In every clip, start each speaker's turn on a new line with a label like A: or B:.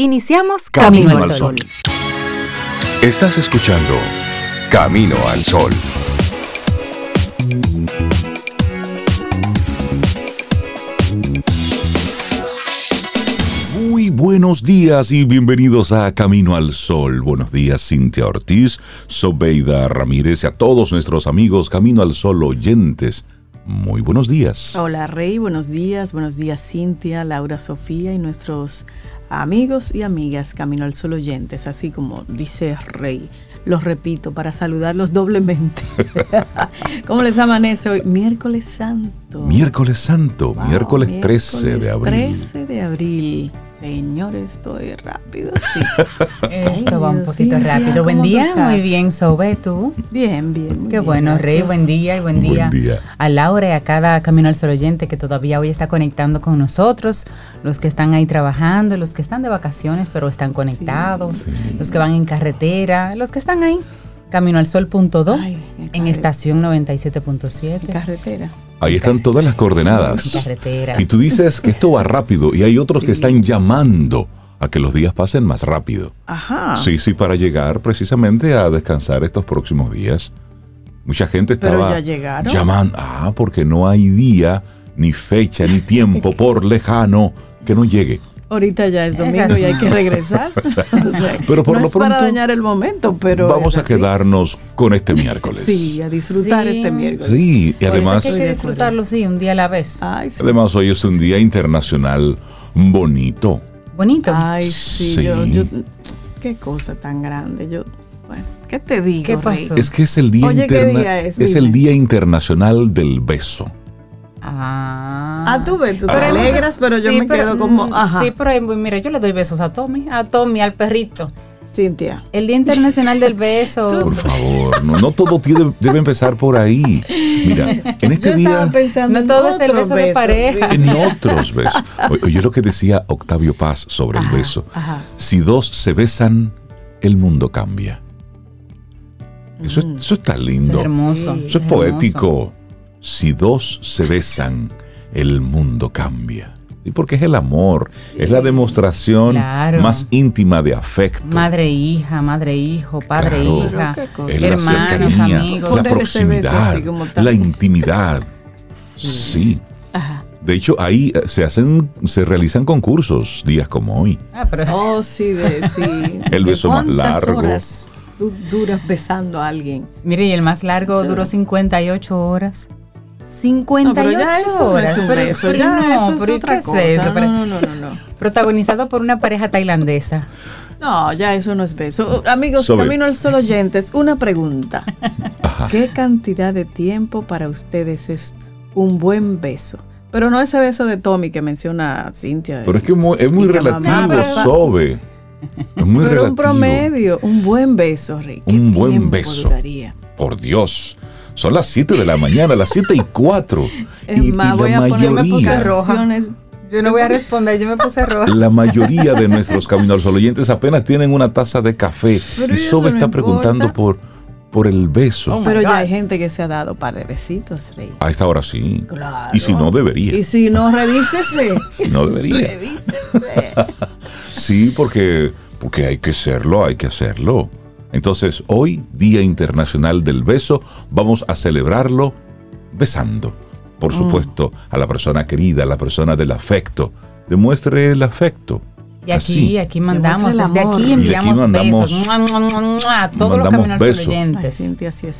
A: Iniciamos Camino, al Sol.
B: Estás escuchando Camino al Sol. Muy buenos días y bienvenidos a Camino al Sol. Buenos días, Cintia Ortiz, Sobeida Ramírez y a todos nuestros amigos Camino al Sol oyentes. Muy buenos días.
C: Hola Rey, buenos días, buenos días Cintia, Laura, Sofía y nuestros amigos y amigas Camino al Sol oyentes, así como dice Rey. Los repito para saludarlos doblemente. ¿Cómo les amanece hoy? Miércoles Santo.
B: Miércoles Santo, miércoles, 13 de abril.
C: 13 de abril. Señores, estoy rápido.
A: Esto va un poquito rápido. Buen día, muy bien, Sobe, ¿tú?
C: Bien, bien.
A: Qué bueno, Rey, buen día y buen día, a Laura y a cada Camino al Sol oyente que todavía hoy está conectando con nosotros, los que están ahí trabajando, los que están de vacaciones pero están conectados, los que van en carretera, los que están ahí. Camino al Sol punto en estación 97.7.
C: Carretera.
B: Ahí están todas las coordenadas. Y tú dices que esto va rápido y hay otros que están llamando a que los días pasen más rápido.
C: Ajá.
B: Sí, sí, para llegar precisamente a descansar estos próximos días. Mucha gente estaba
C: Pero ya llegaron.
B: llamando. Ah, porque no hay día, ni fecha, ni tiempo, por lejano, que no llegue.
C: Ahorita ya es domingo y hay que regresar. O sea,
B: Pero por
C: no
B: lo
C: es para
B: pronto,
C: dañar el momento, pero.
B: Vamos
C: es
B: a quedarnos con este miércoles.
C: Sí, a disfrutar
A: Sí.
C: este miércoles.
B: Sí, y
A: Por eso
B: además,
A: es que hay que disfrutarlo, sí, un día a la vez.
C: Ay, sí.
B: además hoy es un día internacional bonito.
A: Bonito.
C: Ay, sí,
B: Sí.
C: Yo, yo- Qué cosa tan grande. Yo, bueno, ¿qué te digo?
A: ¿Qué
C: Rey?
A: pasó?
B: Es que es el día
C: Oye, ¿qué
B: interna-
C: día es?
B: es el día internacional del beso.
A: Ah.
C: Ah, tú ves, tú te alegras, pero yo me
A: pero,
C: quedo como,
A: mm,
C: ajá.
A: Sí, pero mira, yo le doy besos a Tommy, a Tommy, al perrito.
C: Cintia.
A: El Día Internacional del Beso.
B: Por favor, no, no todo tiene- debe empezar por ahí. Mira, en este
C: yo
B: día,
A: No
C: en
A: todo es el
C: otro
A: beso de
C: beso,
A: pareja.
C: sí.
B: en otros besos. Oye lo que decía Octavio Paz sobre el beso.
C: ajá.
B: Si dos se besan, el mundo cambia. Eso, es- eso está
A: Eso
B: lindo.
A: es hermoso.
C: Sí.
B: Eso es poético. Si dos se besan, el mundo cambia. Y porque es el amor, es la demostración
A: Claro.
B: más íntima de afecto.
A: Madre, hija, madre, hijo, padre,
B: Claro.
A: hija, hermanos,
B: cercanía,
A: amigos.
B: la proximidad, la intimidad. Sí.
C: Ajá.
B: De hecho, ahí eh, se hacen, se realizan concursos días como hoy.
A: Ah, pero
C: Oh, sí, de, sí.
B: El
C: ¿De
B: beso más largo.
C: horas tú duras besando a alguien?
A: mire, y el más largo duró 58 horas. 58
C: No, pero ya eso no
A: horas.
C: es un
A: pero,
C: beso,
A: pero
C: ya
A: no,
C: eso es
A: pero ¿y
C: otra
A: qué es
C: cosa.
A: eso?
C: No, no, no, no,
A: protagonizado por una pareja tailandesa.
C: No, ya eso no es beso. Amigos,
B: Sobe.
C: Camino al Sol oyentes, una pregunta.
B: Ajá.
C: ¿Qué cantidad de tiempo para ustedes es un buen beso? Pero no ese beso de Tommy que menciona Cintia.
B: Pero es que mu- es muy relativo,
C: mamá,
B: Sobe. Es muy
C: Pero
B: relativo.
C: un promedio, un buen beso, Rick. ¿Qué
B: Un buen beso.
C: duraría?
B: Por Dios. Son las 7 de la mañana, las 7 y 4.
C: Es
B: y,
C: más,
B: y
C: voy
B: la
C: a poner
A: Yo me puse
B: mayoría.
A: Yo no voy a responder, yo me puse roja.
B: la mayoría de nuestros Camino al Sol oyentes apenas tienen una taza de café.
C: Pero
B: y Sobe está
C: importa.
B: preguntando por, por el beso.
A: Oh,
C: Pero ya hay gente que se ha dado par de besitos, Rey.
B: A esta hora sí.
C: Claro.
B: Y si no, debería.
C: Y si no, revísese.
B: Si no, debería.
C: revísese.
B: Sí, porque, porque hay que hacerlo, hay que hacerlo. Entonces, hoy, Día Internacional del Beso, vamos a celebrarlo besando. Por supuesto, a la persona querida, a la persona del afecto. Demuestre el afecto.
A: Y aquí,
B: Así.
A: aquí mandamos, desde
C: amor.
A: aquí
C: Y
B: de aquí
A: enviamos
B: mandamos-
A: besos Mua, mua, mua, mua, a todos los
B: mandamos
A: Camino al Sol
B: besos.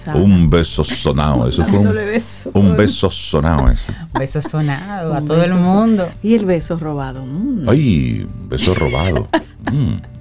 C: Ay.
B: Un beso sonado. Eso fue un,
C: beso.
B: un beso sonado. Ese.
A: Besos sonados a
C: Un
A: todo el
C: beso.
A: mundo.
C: Y el beso robado. mm.
B: Ay, un beso robado. Mm.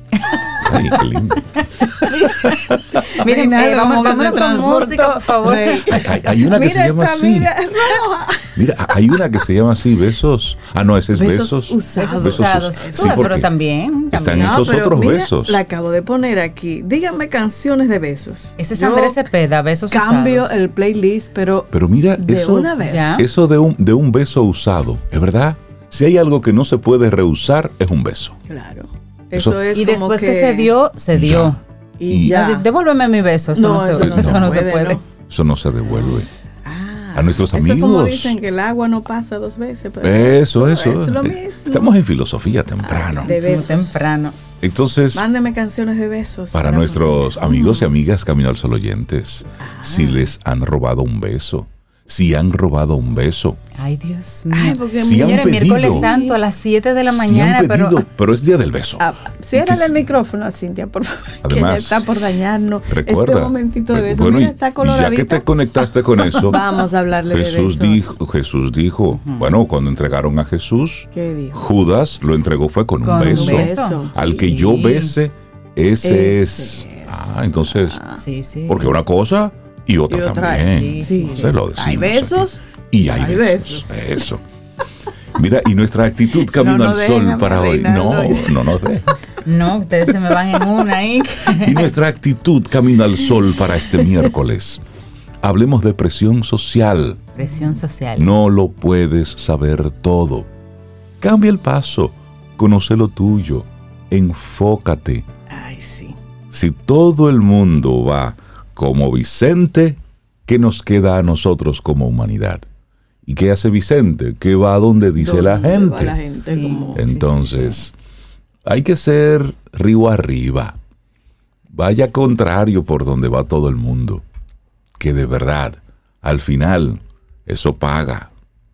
B: Ay, qué lindo.
A: Miren, eh, vamos,
C: se
A: con música, por favor.
B: Hay, hay- hay una que
C: Mira
B: se llama
C: esta,
B: así.
C: mira, roja.
B: Mira, hay una que se llama así, besos. Ah, no, ese es
C: Besos
B: besos.
C: usados.
A: Besos usados.
B: sí,
A: pero
B: porque
A: también,
B: Están
A: también.
B: esos
C: pero
B: otros
C: mira,
B: besos.
C: La acabo de poner aquí. Díganme canciones de besos.
A: Ese es Andrés Cepeda, besos
C: Cambio
A: usados.
C: el playlist, pero
B: Pero mira,
C: de
B: eso,
C: una vez.
B: Eso de un, de un beso usado, ¿es verdad? Si hay algo que no se puede rehusar, es un beso.
C: Claro.
B: Eso-
C: Eso, es
A: Y
C: como
A: después que, se dio, se dio.
C: Y
B: Y-
C: ya.
A: De- Devuélveme mi beso, eso no,
C: No,
A: se,
C: eso no
A: eso
B: se
A: no se
C: puede.
B: Eso no se devuelve.
C: Ah,
B: A nuestros
C: Eso es como
B: amigos.
C: dicen que el agua no pasa dos veces. Pero
B: Eso, eso.
C: Es lo mismo.
B: Estamos en filosofía temprano.
C: de
A: Muy
C: besos.
A: temprano.
B: Entonces,
C: mándeme canciones de besos.
B: Para, nuestros amigos y amigas Camino al Sol oyentes, si ah. les han robado un beso, si han robado un beso.
A: Ay, Dios mío. Ay, porque si han pedido, miércoles santo a las 7 de la mañana.
B: pero... pero es día del beso. Ah,
C: ciérrale el micrófono a Cintia, por favor. Además, que está por dañarnos.
B: Recuerda.
C: Este momentito de beso. Bueno, está
B: ya que te conectaste con eso.
C: Vamos a hablarle
B: Jesús
C: de
B: besos. Dijo, Jesús dijo, bueno, cuando entregaron a Jesús,
C: ¿Qué dijo?
B: Judas lo entregó fue con, un, beso. un, beso. Al que yo bese, ese, es. Ah, entonces. Sí, sí. Porque una cosa y otra, también. Sí,
C: hay besos
B: y hay, besos. Eso. Mira, y nuestra actitud camino al sol para hoy. No, no nos deja.
A: No, ustedes se me van en una ahí.
B: y nuestra actitud camino al sol para este miércoles. Hablemos de presión social.
A: Presión social.
B: No lo puedes saber todo. Cambia el paso. Conoce lo tuyo. Enfócate.
C: Ay, sí.
B: Si todo el mundo va como Vicente, ¿qué nos queda a nosotros como humanidad? ¿Y qué hace Vicente? ¿Qué va a donde dice la gente? Entonces, hay que ser río arriba. Vaya contrario por donde va todo el mundo. Que de verdad, al final, eso paga.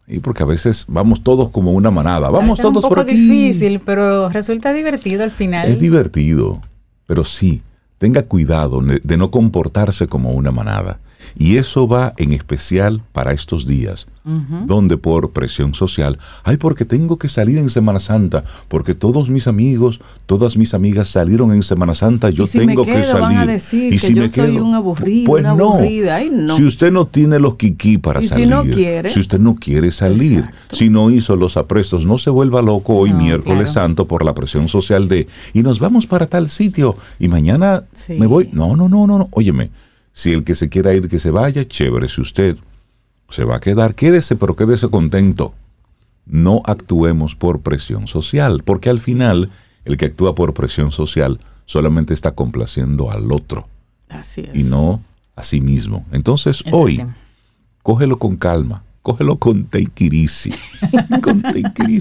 B: Y porque a veces vamos todos como una manada. Vamos todos por aquí.
A: Es difícil, pero resulta divertido al final.
B: Es divertido, pero sí, tenga cuidado de no comportarse como una manada. Y eso va en especial para estos días, donde por presión social, ay, porque tengo que salir en Semana Santa, porque todos mis amigos, todas mis amigas salieron en Semana Santa, yo tengo que salir.
C: y si me soy un aburrido, pues no.
B: Si usted no tiene los kiki para salir, si, no quiere? si usted no quiere salir, si no hizo los aprestos, no se vuelva loco hoy miércoles santo por la presión social de y nos vamos para tal sitio y mañana me voy. No, no, no, no, no. Óyeme si el que se quiera ir, que se vaya, chévere. Si usted se va a quedar, quédese, pero quédese contento. No actuemos por presión social, porque al final el que actúa por presión social solamente está complaciendo al otro.
C: Así es.
B: Y no a sí mismo. Entonces, hoy, cógelo con calma, cógelo con take con take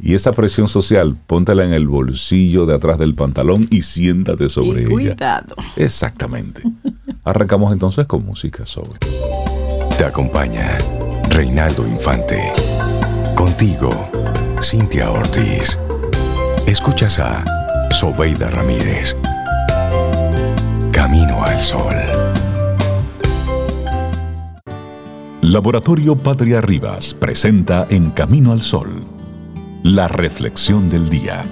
B: Y esa presión social, póntela en el bolsillo de atrás del pantalón y siéntate sobre ella.
C: Cuidado.
B: Exactamente. Arrancamos entonces con música sobre.
D: Te acompaña Reinaldo Infante. Contigo, Cintia Ortiz. Escuchas a Sobeida Ramírez. Camino al Sol.
B: Laboratorio Patria Rivas presenta En Camino al Sol, la reflexión del día.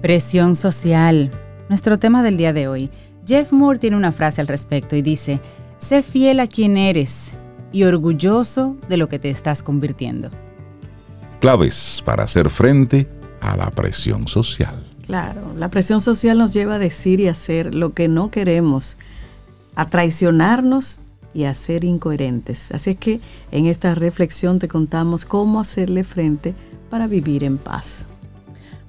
A: Presión social. Nuestro tema del día de hoy. Jeff Moore tiene una frase al respecto y dice, sé fiel a quien eres y orgulloso de lo que te estás convirtiendo.
B: Claves para hacer frente a la presión social.
C: Claro, la presión social nos lleva a decir y hacer lo que no queremos, a traicionarnos y a ser incoherentes. Así es que en esta reflexión te contamos cómo hacerle frente para vivir en paz.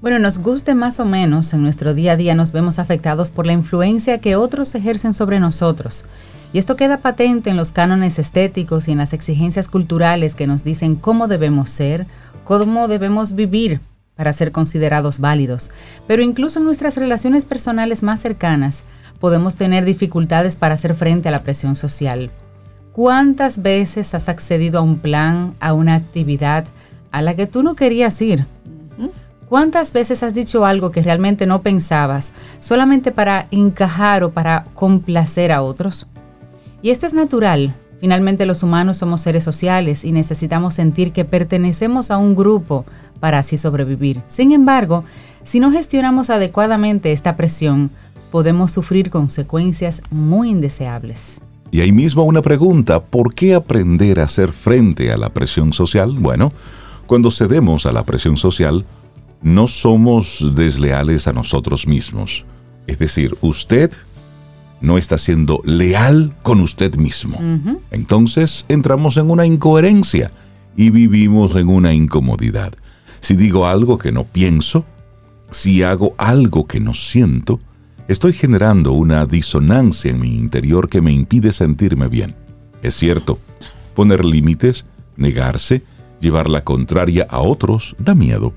A: Bueno, nos guste más o menos, en nuestro día a día nos vemos afectados por la influencia que otros ejercen sobre nosotros. Y esto queda patente en los cánones estéticos y en las exigencias culturales que nos dicen cómo debemos ser, cómo debemos vivir para ser considerados válidos. Pero incluso en nuestras relaciones personales más cercanas podemos tener dificultades para hacer frente a la presión social. ¿Cuántas veces has accedido a un plan, a una actividad a la que tú no querías ir? ¿Cuántas veces has dicho algo que realmente no pensabas solamente para encajar o para complacer a otros? Y esto es natural. Finalmente los humanos somos seres sociales y necesitamos sentir que pertenecemos a un grupo para así sobrevivir. Sin embargo, si no gestionamos adecuadamente esta presión, podemos sufrir consecuencias muy indeseables.
B: Y ahí mismo una pregunta, ¿por qué aprender a hacer frente a la presión social? Bueno, cuando cedemos a la presión social, no somos desleales a nosotros mismos. Es decir, usted no está siendo leal con usted mismo. Entonces entramos en una incoherencia y vivimos en una incomodidad. Si digo algo que no pienso, si hago algo que no siento, estoy generando una disonancia en mi interior que me impide sentirme bien. Es cierto, poner límites, negarse, llevar la contraria a otros da miedo.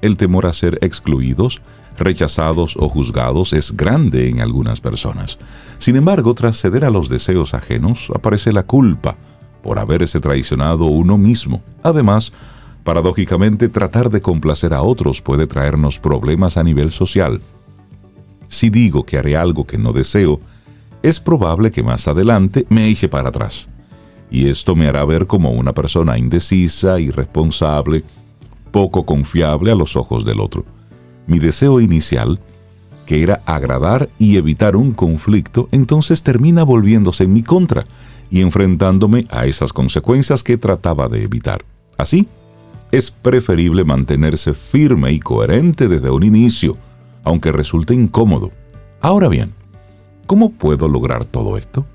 B: El temor a ser excluidos, rechazados o juzgados es grande en algunas personas. Sin embargo, tras ceder a los deseos ajenos, aparece la culpa por haberse traicionado uno mismo. Además, paradójicamente, tratar de complacer a otros puede traernos problemas a nivel social. Si digo que haré algo que no deseo, es probable que más adelante me eche para atrás. Y esto me hará ver como una persona indecisa, irresponsable, poco confiable a los ojos del otro. Mi deseo inicial, que era agradar y evitar un conflicto, entonces termina volviéndose en mi contra y enfrentándome a esas consecuencias que trataba de evitar. Así, es preferible mantenerse firme y coherente desde un inicio, aunque resulte incómodo. Ahora bien, ¿cómo puedo lograr todo esto?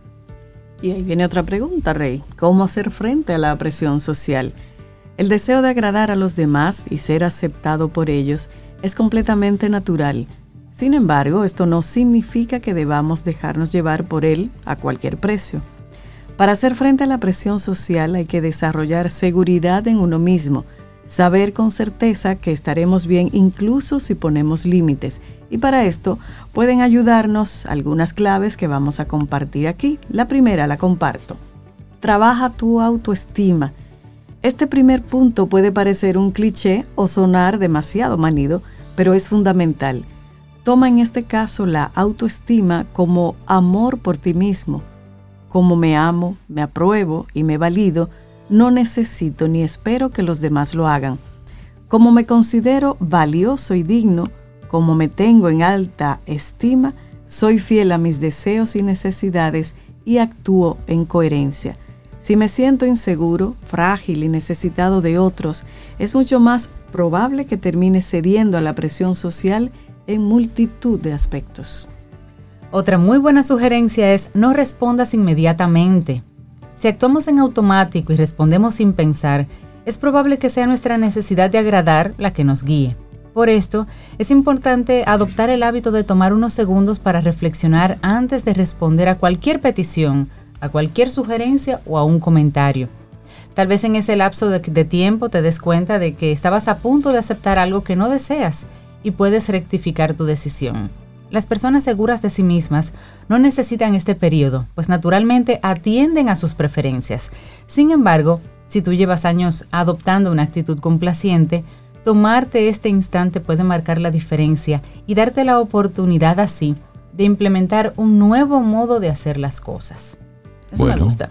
C: Y ahí viene otra pregunta, Rey. ¿Cómo hacer frente a la presión social? El deseo de agradar a los demás y ser aceptado por ellos es completamente natural. Sin embargo, esto no significa que debamos dejarnos llevar por él a cualquier precio. Para hacer frente a la presión social hay que desarrollar seguridad en uno mismo, saber con certeza que estaremos bien incluso si ponemos límites. Y para esto pueden ayudarnos algunas claves que vamos a compartir aquí. La primera la comparto. Trabaja tu autoestima. Este primer punto puede parecer un cliché o sonar demasiado manido, pero es fundamental. Toma en este caso la autoestima como amor por ti mismo. Como me amo, me apruebo y me valido, no necesito ni espero que los demás lo hagan. Como me considero valioso y digno, como me tengo en alta estima, soy fiel a mis deseos y necesidades y actúo en coherencia. Si me siento inseguro, frágil y necesitado de otros, es mucho más probable que termine cediendo a la presión social en multitud de aspectos.
A: Otra muy buena sugerencia es no respondas inmediatamente. Si actuamos en automático y respondemos sin pensar, es probable que sea nuestra necesidad de agradar la que nos guíe. Por esto, es importante adoptar el hábito de tomar unos segundos para reflexionar antes de responder a cualquier petición, a cualquier sugerencia o a un comentario. Tal vez en ese lapso de, tiempo te des cuenta de que estabas a punto de aceptar algo que no deseas y puedes rectificar tu decisión. Las personas seguras de sí mismas no necesitan este periodo, pues naturalmente atienden a sus preferencias. Sin embargo, si tú llevas años adoptando una actitud complaciente, tomarte este instante puede marcar la diferencia y darte la oportunidad así de implementar un nuevo modo de hacer las cosas. Eso me gusta.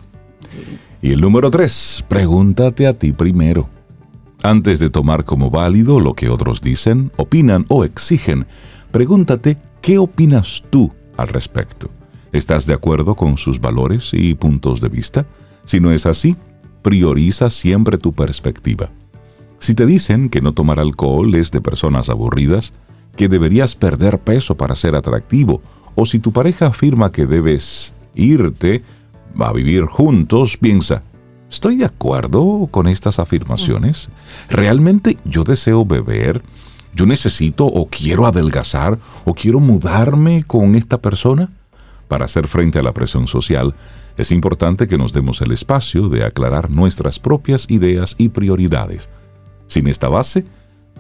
B: Y el número tres, pregúntate a ti primero. Antes de tomar como válido lo que otros dicen, opinan o exigen, pregúntate ¿Qué opinas tú al respecto? ¿Estás de acuerdo con sus valores y puntos de vista? Si no es así, prioriza siempre tu perspectiva. Si te dicen que no tomar alcohol es de personas aburridas, que deberías perder peso para ser atractivo, o si tu pareja afirma que debes irte a vivir juntos, piensa, ¿estoy de acuerdo con estas afirmaciones? ¿Realmente yo deseo beber? yo necesito o quiero adelgazar o quiero mudarme con esta persona. Para hacer frente a la presión social, es importante que nos demos el espacio de aclarar nuestras propias ideas y prioridades. Sin esta base,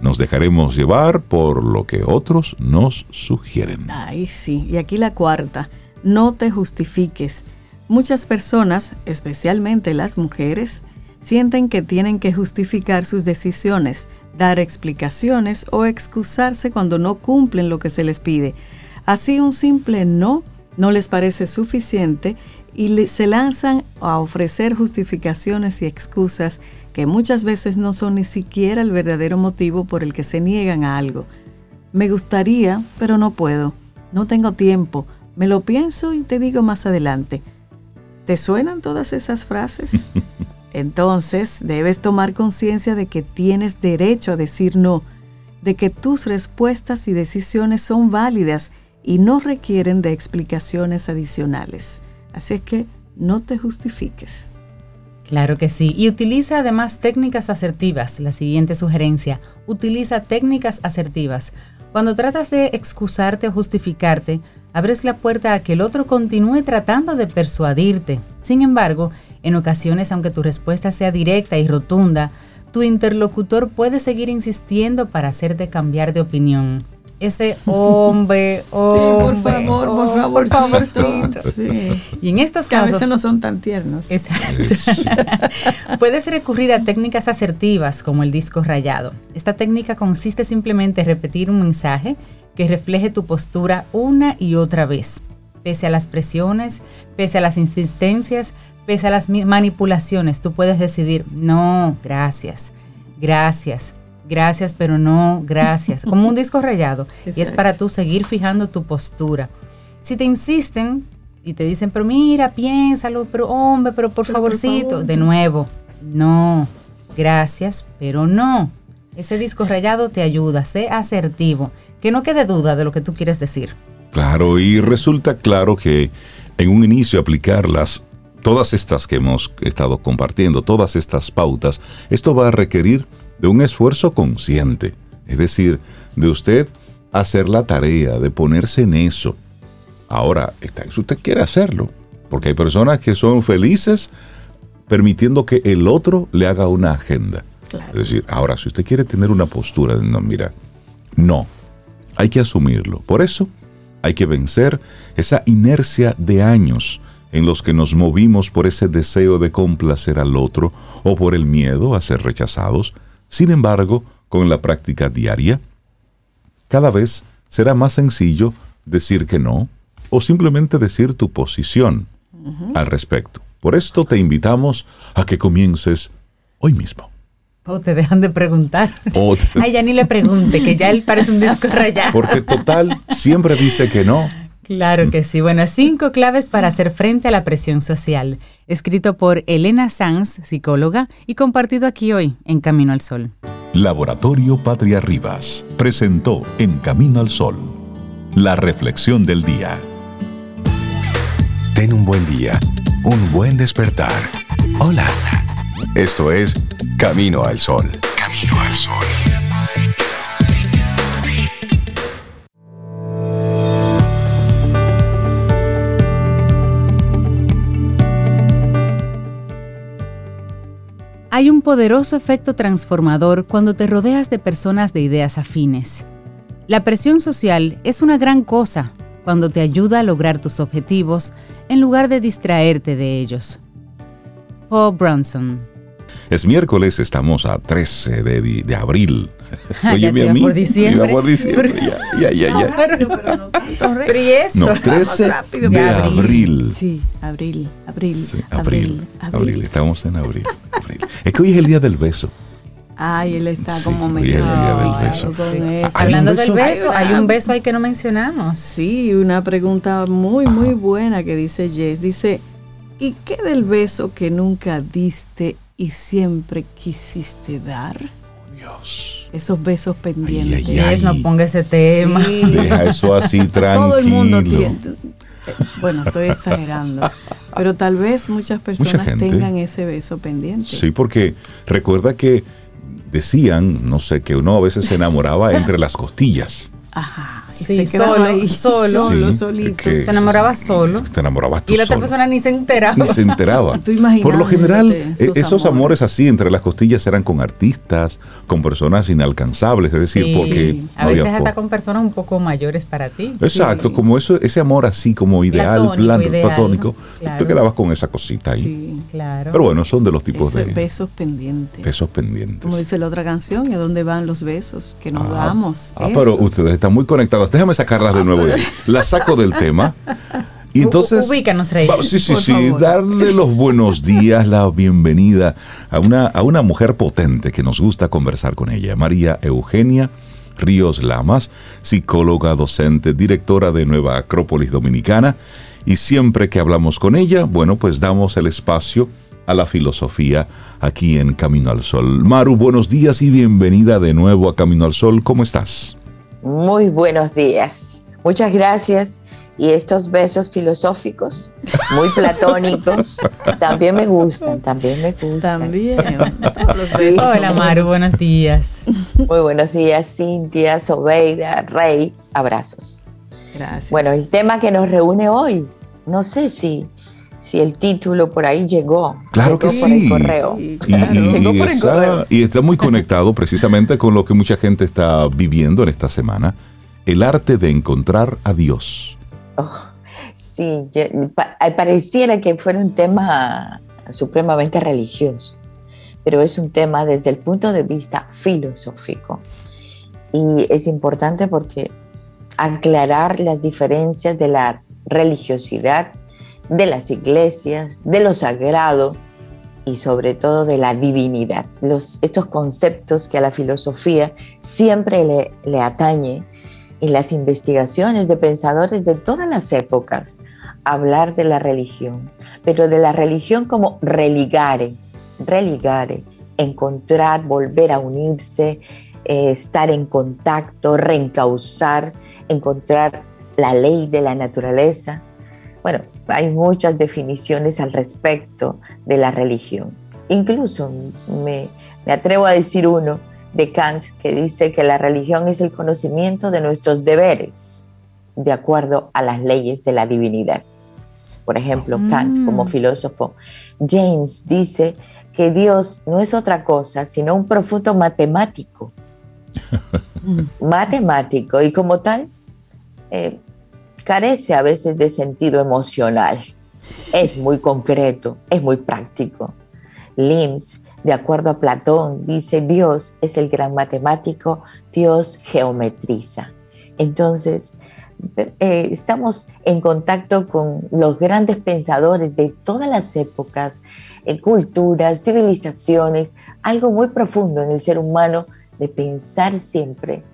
B: nos dejaremos llevar por lo que otros nos sugieren.
C: Ay, sí. Y aquí la cuarta, no te justifiques. Muchas personas, especialmente las mujeres, sienten que tienen que justificar sus decisiones dar explicaciones o excusarse cuando no cumplen lo que se les pide. Así un simple no no les parece suficiente y se lanzan a ofrecer justificaciones y excusas que muchas veces no son ni siquiera el verdadero motivo por el que se niegan a algo. Me gustaría, pero no puedo. No tengo tiempo. Me lo pienso y te digo más adelante. ¿Te suenan todas esas frases? Entonces debes tomar conciencia de que tienes derecho a decir no, de que tus respuestas y decisiones son válidas y no requieren de explicaciones adicionales. Así es que no te justifiques.
A: Claro que sí. Y utiliza además técnicas asertivas. La siguiente sugerencia, utiliza técnicas asertivas. Cuando tratas de excusarte o justificarte, abres la puerta a que el otro continúe tratando de persuadirte. Sin embargo, En ocasiones, aunque tu respuesta sea directa y rotunda, tu interlocutor puede seguir insistiendo para hacerte cambiar de opinión. Ese hombre, hombre,
C: por favor, por favor, favorcito. Sí.
A: Y en estos casos.
C: a veces no son tan tiernos.
A: Exacto. Puedes recurrir a técnicas asertivas como el disco rayado. Esta técnica consiste simplemente en repetir un mensaje que refleje tu postura una y otra vez. Pese a las presiones, pese a las insistencias, pese a las manipulaciones, tú puedes decidir, no, gracias, gracias, gracias, pero no, gracias, como un disco rayado. y es para tú seguir fijando tu postura. Si te insisten y te dicen, pero mira, piénsalo, pero hombre, pero por favorcito, de nuevo, no, gracias, pero no. Ese disco rayado te ayuda, sé asertivo, que no quede duda de lo que tú quieres decir.
B: Claro, y resulta claro que en un inicio aplicarlas todas estas que hemos estado compartiendo, todas estas pautas, esto va a requerir de un esfuerzo consciente, es decir, de usted hacer la tarea, de ponerse en eso. Ahora, está si usted quiere hacerlo, porque hay personas que son felices permitiendo que el otro le haga una agenda. Es decir, ahora, si usted quiere tener una postura de no, mira, no, hay que asumirlo. Por eso, hay que vencer esa inercia de años en los que nos movimos por ese deseo de complacer al otro o por el miedo a ser rechazados. Sin embargo, con la práctica diaria, cada vez será más sencillo decir que no o simplemente decir tu posición al respecto. Por esto te invitamos a que comiences hoy mismo.
A: O te dejan de preguntar. Ay, ya ni le pregunte, que ya él parece un disco rayado.
B: Porque total, siempre dice que no.
A: Claro que sí. Bueno, cinco claves para hacer frente a la presión social. Escrito por Elena Sanz, psicóloga, y compartido aquí hoy en Camino al Sol.
D: Laboratorio Patria Rivas presentó En Camino al Sol la reflexión del día. Ten un buen día, un buen despertar. Hola. Esto es Camino al Sol. Camino al Sol.
A: Hay un poderoso efecto transformador cuando te rodeas de personas de ideas afines. La presión social es una gran cosa cuando te ayuda a lograr tus objetivos en lugar de distraerte de ellos. Paul Bronson
B: es miércoles, estamos a 13 de, abril.
A: Oye, mi amigo. Por diciembre.
B: por diciembre. Ya, ya, ya.
A: No,
B: no 13 de abril.
C: Sí, abril, abril,
B: abril, abril, Estamos en abril, Es que hoy es el día del beso.
C: Ay, él está como medio.
B: Hoy es el día del beso.
A: Hablando del beso, hay un beso ahí que no mencionamos.
C: Sí, una pregunta muy, muy buena que dice Jess. Dice, ¿y qué del beso que nunca diste y siempre quisiste dar.
B: Dios.
C: Esos besos pendientes.
A: no ponga ese tema.
B: Deja eso así tranquilo.
C: Todo el mundo tiene. Bueno, estoy exagerando. Pero tal vez muchas personas tengan ese beso pendiente.
B: Sí, porque recuerda que decían, no sé, que uno a veces se enamoraba entre las costillas.
C: Ajá.
A: Sí, solo, ahí. solo,
C: solito.
A: se enamoraba solo.
B: Te enamorabas tú
A: Y la otra persona ni se enteraba.
B: Ni se enteraba. Por lo general, e-, esos, amores. así entre las costillas eran con artistas, con personas inalcanzables, es decir, porque...
A: A veces hasta con personas un poco mayores para ti.
B: Exacto, como eso, ese amor así como ideal, platónico, tú quedabas con esa cosita ahí.
C: Sí,
B: claro. Pero bueno, son de los tipos de...
C: Besos pendientes.
B: Besos pendientes.
C: Como dice la otra canción, ¿y a dónde van los besos que nos ah, damos?
B: Ah, pero ustedes están muy Déjame sacarlas de nuevo ahí. Las saco del tema. Y entonces,
A: ubícanos, Rey.
B: Sí, sí, sí, darle los buenos días, la bienvenida a una, a una mujer potente que nos gusta conversar con ella, María Eugenia Ríos Lamas, psicóloga, docente, directora de Nueva Acrópolis Dominicana. Y siempre que hablamos con ella, bueno, pues damos el espacio a la filosofía aquí en Camino al Sol. Maru, buenos días y bienvenida de nuevo a Camino al Sol. ¿Cómo estás?
E: Muy buenos días. Muchas gracias. Y estos besos filosóficos, muy platónicos, también me gustan, también me gustan.
C: También. los besos
A: Hola Maru, buenos días.
E: Muy buenos días, Cintia, Sobeida, Rey, abrazos.
C: Gracias.
E: Bueno, el tema que nos reúne hoy, no sé si si el título por ahí llegó.
B: Claro que sí.
E: correo.
B: Y, y, está, muy conectado precisamente con lo que mucha gente está viviendo en esta semana, el arte de encontrar a Dios.
E: Oh, sí, pareciera que fuera un tema supremamente religioso, pero es un tema desde el punto de vista filosófico. Y es importante porque aclarar las diferencias de la religiosidad de las iglesias, de lo sagrado y sobre todo de la divinidad. Los, estos conceptos que a la filosofía siempre le, le atañe en las investigaciones de pensadores de todas las épocas, hablar de la religión, pero de la religión como religare, religare, encontrar, volver a unirse, eh, estar en contacto, reencauzar, encontrar la ley de la naturaleza. Bueno, hay muchas definiciones al respecto de la religión. Incluso me, atrevo a decir uno de Kant que dice que la religión es el conocimiento de nuestros deberes de acuerdo a las leyes de la divinidad. Por ejemplo, Kant mm. como filósofo. James dice que Dios no es otra cosa sino un profundo matemático. matemático y como tal eh, carece a veces de sentido emocional. Es muy concreto, es muy práctico. Lims, de acuerdo a Platón, dice Dios es el gran matemático, Dios geometriza. Entonces, eh, estamos en contacto con los grandes pensadores de todas las épocas, en culturas, civilizaciones, algo muy profundo en el ser humano de pensar siempre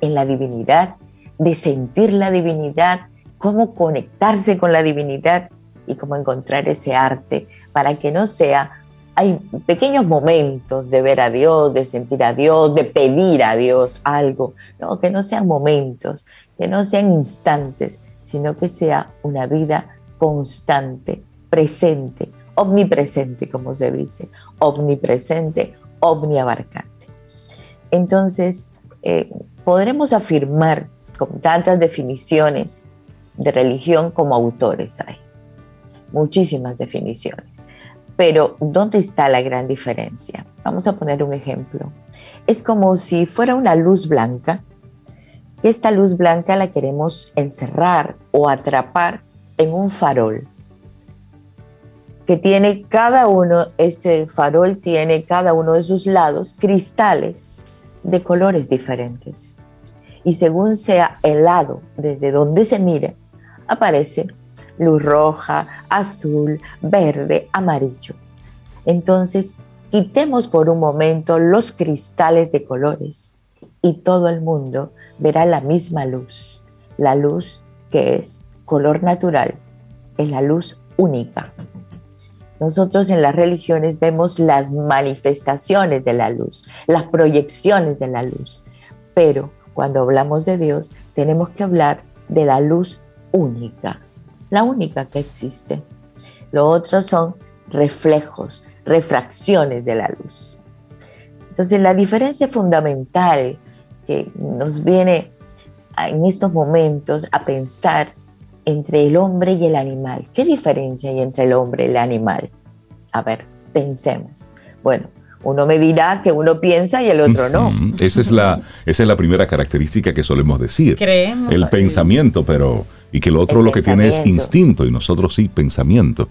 E: en la divinidad de sentir la divinidad, cómo conectarse con la divinidad y cómo encontrar ese arte para que no sea, hay pequeños momentos de ver a Dios, de sentir a Dios, de pedir a Dios algo, no, que no sean momentos, que no sean instantes, sino que sea una vida constante, presente, omnipresente, como se dice, omnipresente, omniabarcante. Entonces, eh, podremos afirmar con tantas definiciones de religión como autores hay. Muchísimas definiciones. Pero, ¿dónde está la gran diferencia? Vamos a poner un ejemplo. Es como si fuera una luz blanca, y esta luz blanca la queremos encerrar o atrapar en un farol, que tiene cada uno, este farol tiene cada uno de sus lados cristales de colores diferentes y según sea el lado desde donde se mire, aparece luz roja, azul, verde, amarillo. Entonces, quitemos por un momento los cristales de colores y todo el mundo verá la misma luz, la luz que es color natural, es la luz única. Nosotros en las religiones vemos las manifestaciones de la luz, las proyecciones de la luz, pero cuando hablamos de Dios, tenemos que hablar de la luz única, la única que existe. Lo otro son reflejos, refracciones de la luz. Entonces, la diferencia fundamental que nos viene en estos momentos a pensar entre el hombre y el animal. ¿Qué diferencia hay entre el hombre y el animal? A ver, pensemos. Bueno, uno me dirá que uno piensa y el otro no.
B: esa, es la, esa es la primera característica que solemos decir.
A: Creemos.
B: El pensamiento, pero... Y que el otro lo que tiene es instinto y nosotros sí pensamiento.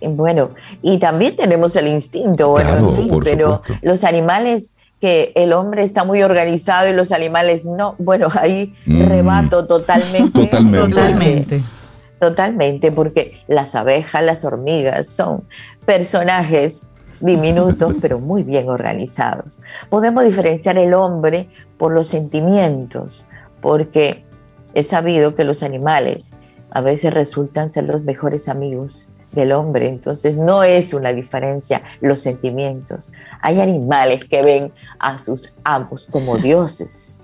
E: Bueno, y también tenemos el instinto, bueno, pero los animales que el hombre está muy organizado y los animales no, bueno, ahí mm. rebato totalmente.
B: Totalmente.
A: Totalmente.
E: Totalmente, porque las abejas, las hormigas son personajes diminutos, pero muy bien organizados. Podemos diferenciar el hombre por los sentimientos, porque es sabido que los animales a veces resultan ser los mejores amigos del hombre, entonces no es una diferencia los sentimientos. Hay animales que ven a sus amos como dioses,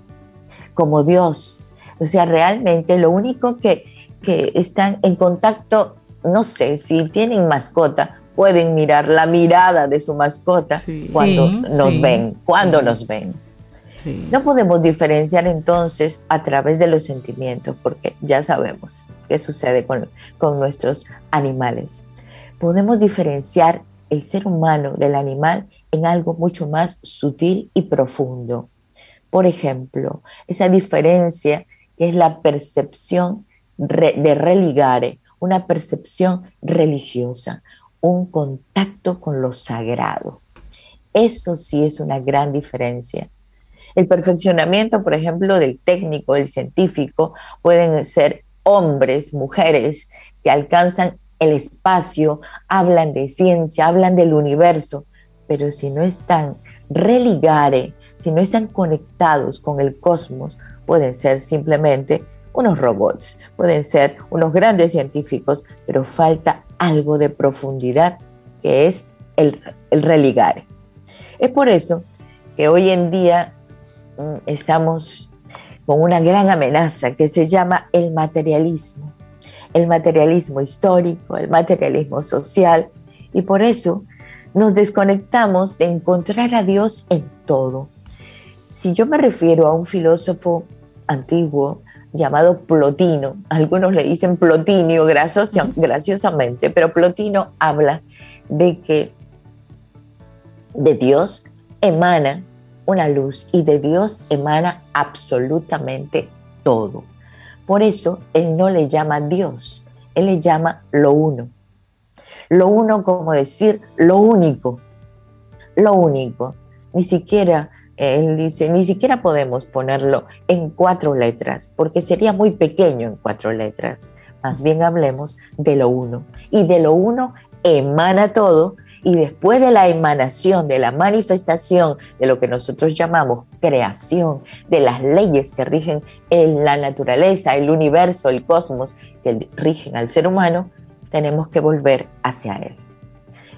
E: como Dios. O sea, realmente lo único que, que están en contacto, no sé, si tienen mascota, pueden mirar la mirada de su mascota cuando nos ven, cuando nos ven. No podemos diferenciar entonces a través de los sentimientos, porque ya sabemos qué sucede con, con nuestros animales. Podemos diferenciar el ser humano del animal en algo mucho más sutil y profundo. Por ejemplo, esa diferencia que es la percepción de religare, una percepción religiosa, un contacto con lo sagrado. Eso sí es una gran diferencia. El perfeccionamiento, por ejemplo, del técnico, del científico, pueden ser hombres, mujeres que alcanzan el espacio, hablan de ciencia, hablan del universo, pero si no están religare, si no están conectados con el cosmos, pueden ser simplemente unos robots, pueden ser unos grandes científicos, pero falta algo de profundidad que es el, el. Es por eso que hoy en día mm, estamos con una gran amenaza que se llama el materialismo el materialismo histórico, el materialismo social, y por eso nos desconectamos de encontrar a Dios en todo. Si yo me refiero a un filósofo antiguo llamado Plotino, algunos le dicen Plotinio graciosamente, pero Plotino habla de que de Dios emana una luz y de Dios emana absolutamente todo. Por eso Él no le llama Dios, Él le llama lo uno. Lo uno como decir lo único, lo único. Ni siquiera, Él dice, ni siquiera podemos ponerlo en cuatro letras, porque sería muy pequeño en cuatro letras. Más bien hablemos de lo uno. Y de lo uno emana todo y después de la emanación, de la manifestación de lo que nosotros llamamos creación, de las leyes que rigen en la naturaleza, el universo, el cosmos, que rigen al ser humano, tenemos que volver hacia Él.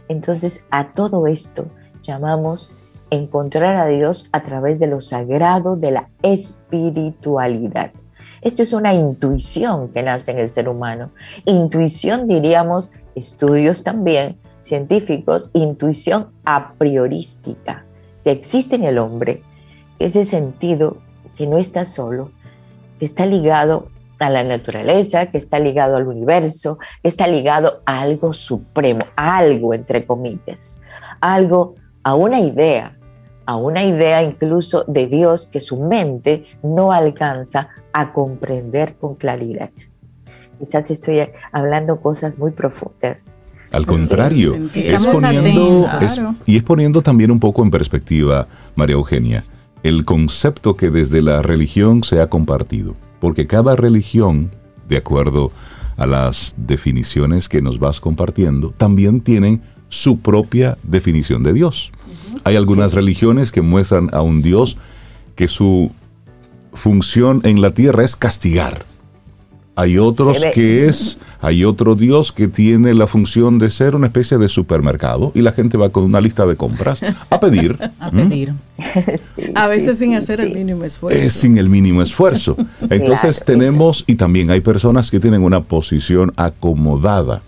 E: Entonces, a todo esto llamamos encontrar a Dios a través de lo sagrado de la espiritualidad. Esto es una intuición que nace en el ser humano. Intuición, diríamos, estudios también científicos, intuición a priorística que existe en el hombre, ese sentido que no está solo, que está ligado a la naturaleza, que está ligado al universo, que está ligado a algo supremo, a algo entre comillas, algo, a una idea, a una idea incluso de Dios que su mente no alcanza a comprender con claridad. Quizás estoy hablando cosas muy profundas,
B: al contrario, es poniendo, y es poniendo también un poco en perspectiva, María Eugenia, el concepto que desde la religión se ha compartido. Porque cada religión, de acuerdo a las definiciones que nos vas compartiendo, también tienen su propia definición de Dios. Hay algunas religiones que muestran a un Dios que su función en la tierra es castigar hay otros que es, hay otro Dios que tiene la función de ser una especie de supermercado y la gente va con una lista de compras a pedir.
A: a pedir.
C: a veces sin hacer el mínimo esfuerzo.
B: Es sin el mínimo esfuerzo. Entonces tenemos, y también hay personas que tienen una posición acomodada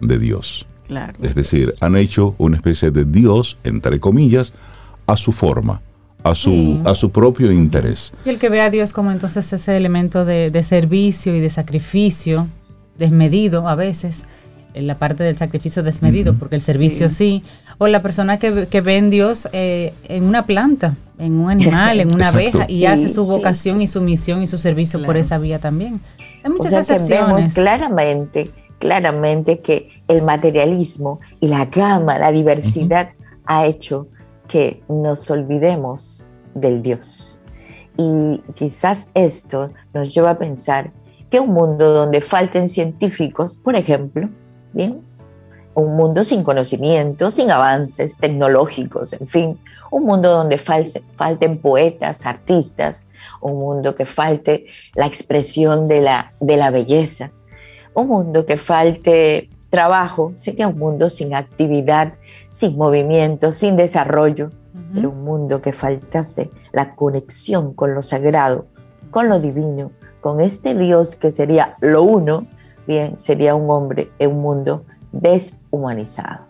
B: de Dios. Claro. Es decir, han hecho una especie de Dios, entre comillas, a su forma a su, a su propio interés.
A: Y el que ve a Dios como entonces ese elemento de, servicio y de sacrificio desmedido a veces, en la parte del sacrificio desmedido, porque el servicio sí. o la persona que, que ve en Dios eh, en una planta, en un animal, en una abeja, y hace su vocación y su misión y su servicio por esa vía también.
E: Hay muchas o claramente, claramente que el materialismo y la gama, la diversidad ha hecho que nos olvidemos del Dios. Y quizás esto nos lleva a pensar que un mundo donde falten científicos, por ejemplo, ¿bien? un mundo sin conocimiento, sin avances tecnológicos, en fin, un mundo donde falten poetas, artistas, un mundo que falte la expresión de la, de la belleza, un mundo que falte trabajo sería un mundo sin actividad, sin movimiento, sin desarrollo, pero un mundo que faltase la conexión con lo sagrado, con lo divino, con este Dios que sería lo uno, bien, sería un hombre en un mundo deshumanizado.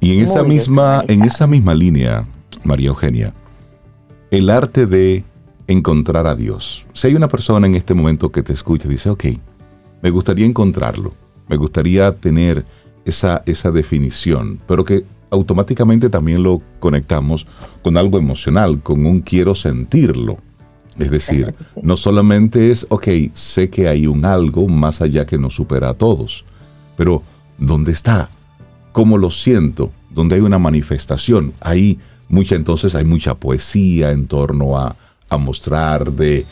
B: Y en esa, misma, en esa misma línea, María Eugenia, el arte de encontrar a Dios. Si hay una persona en este momento que te escucha y dice, ok, me gustaría encontrarlo, me gustaría tener esa, esa definición, pero que automáticamente también lo conectamos con algo emocional, con un quiero sentirlo. Es decir, no solamente es, ok, sé que hay un algo más allá que nos supera a todos, pero ¿dónde está? ¿Cómo lo siento? ¿Dónde hay una manifestación? Ahí mucha, entonces hay mucha poesía en torno a, a mostrar de,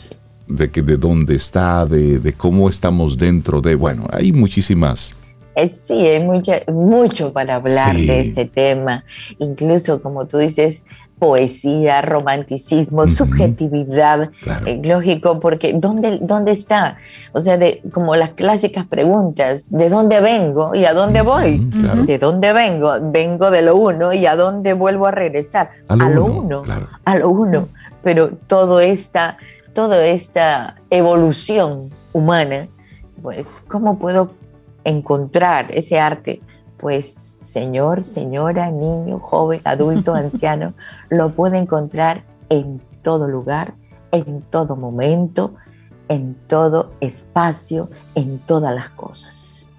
B: de, que, de dónde está, de, de, cómo estamos dentro de, bueno, hay muchísimas.
E: Eh, sí, hay mucho para hablar de este tema. Incluso, como tú dices, poesía, romanticismo, subjetividad, eh, lógico, porque ¿dónde, ¿dónde está? O sea, de, como las clásicas preguntas, ¿de dónde vengo y a dónde voy? ¿De dónde vengo? Vengo de lo uno y a dónde vuelvo a regresar? A lo, uno, a lo uno. Pero todo esta, toda esta evolución humana, pues, ¿cómo puedo encontrar ese arte? pues señor, señora, niño, joven, adulto, anciano, lo puede encontrar en todo lugar, en todo momento, en todo espacio, en todas las cosas.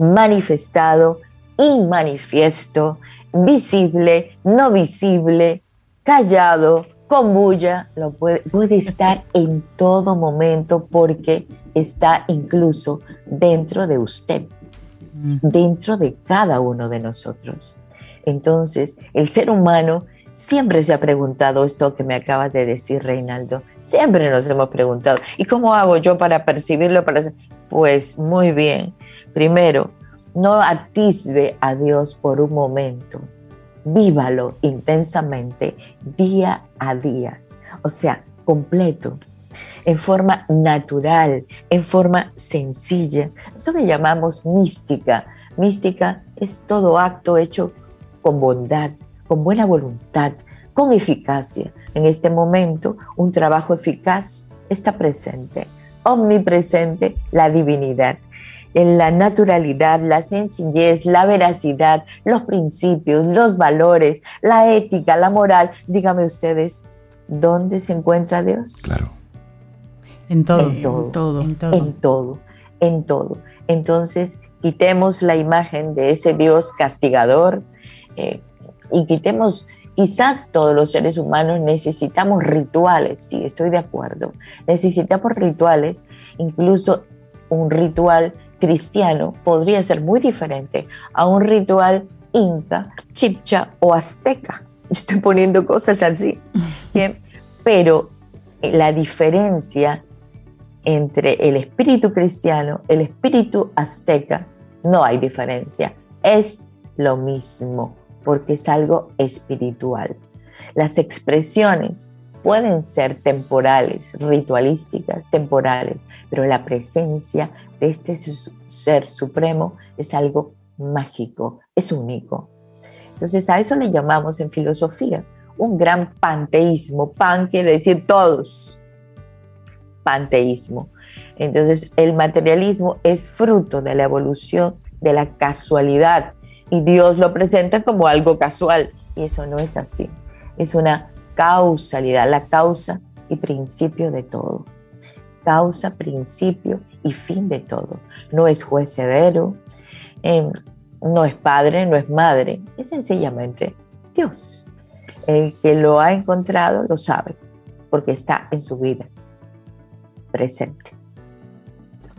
E: Manifestado, inmanifiesto, visible, no visible, callado, con bulla, lo puede, puede estar en todo momento porque está incluso dentro de usted dentro de cada uno de nosotros. Entonces, el ser humano siempre se ha preguntado esto que me acabas de decir, Reinaldo. Siempre nos hemos preguntado, ¿y cómo hago yo para percibirlo? Para... Pues muy bien. Primero, no atisbe a Dios por un momento. Vívalo intensamente día a día. O sea, completo en forma natural, en forma sencilla. Eso que llamamos mística. Mística es todo acto hecho con bondad, con buena voluntad, con eficacia. En este momento, un trabajo eficaz está presente, omnipresente la divinidad. En la naturalidad, la sencillez, la veracidad, los principios, los valores, la ética, la moral. Dígame ustedes, ¿dónde se encuentra Dios?
B: Claro
A: en todo.
E: En todo. En todo. En todo. Entonces, quitemos la imagen de ese Dios castigador eh, y quitemos, quizás todos los seres humanos necesitamos rituales, sí, estoy de acuerdo. Necesitamos rituales, incluso un ritual cristiano podría ser muy diferente a un ritual inca, chipcha o azteca. Estoy poniendo cosas así. Pero la diferencia entre el espíritu cristiano, el espíritu azteca, no hay diferencia. Es lo mismo, porque es algo espiritual. Las expresiones pueden ser temporales, ritualísticas, temporales, pero la presencia de este ser supremo es algo mágico, es único. Entonces a eso le llamamos en filosofía un gran panteísmo. Pan quiere decir todos, panteísmo. Entonces, el materialismo es fruto de la evolución de la casualidad y Dios lo presenta como algo casual y eso no es así. Es una causalidad, la causa y principio de todo. Causa, principio y fin de todo. No es juez severo, em, no es padre, no es madre, es sencillamente Dios. El que lo ha encontrado lo sabe, porque está en su vida presente.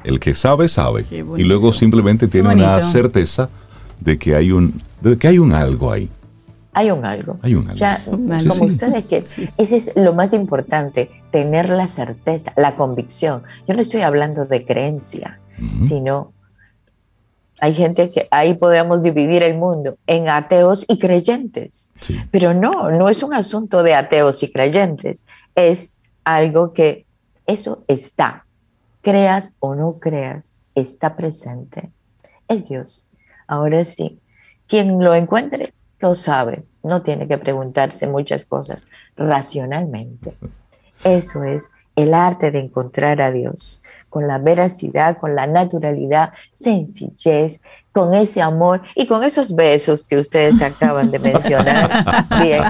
B: El que sabe, sabe. Y luego simplemente tiene una certeza de que hay un, de que hay un algo ahí.
E: Hay un algo.
B: Hay un algo.
E: Ya, como ustedes que ese es lo más importante, tener la certeza, la convicción. Yo no estoy hablando de creencia, sino hay gente que ahí podemos dividir el mundo en ateos y creyentes. Pero no, no es un asunto de ateos y creyentes, es algo que eso está. Creas o no creas, está presente. Es Dios. Ahora sí, quien lo encuentre lo sabe. No tiene que preguntarse muchas cosas racionalmente. Eso es el arte de encontrar a Dios con la veracidad, con la naturalidad, sencillez, con ese amor y con esos besos que ustedes acaban de mencionar. Bien,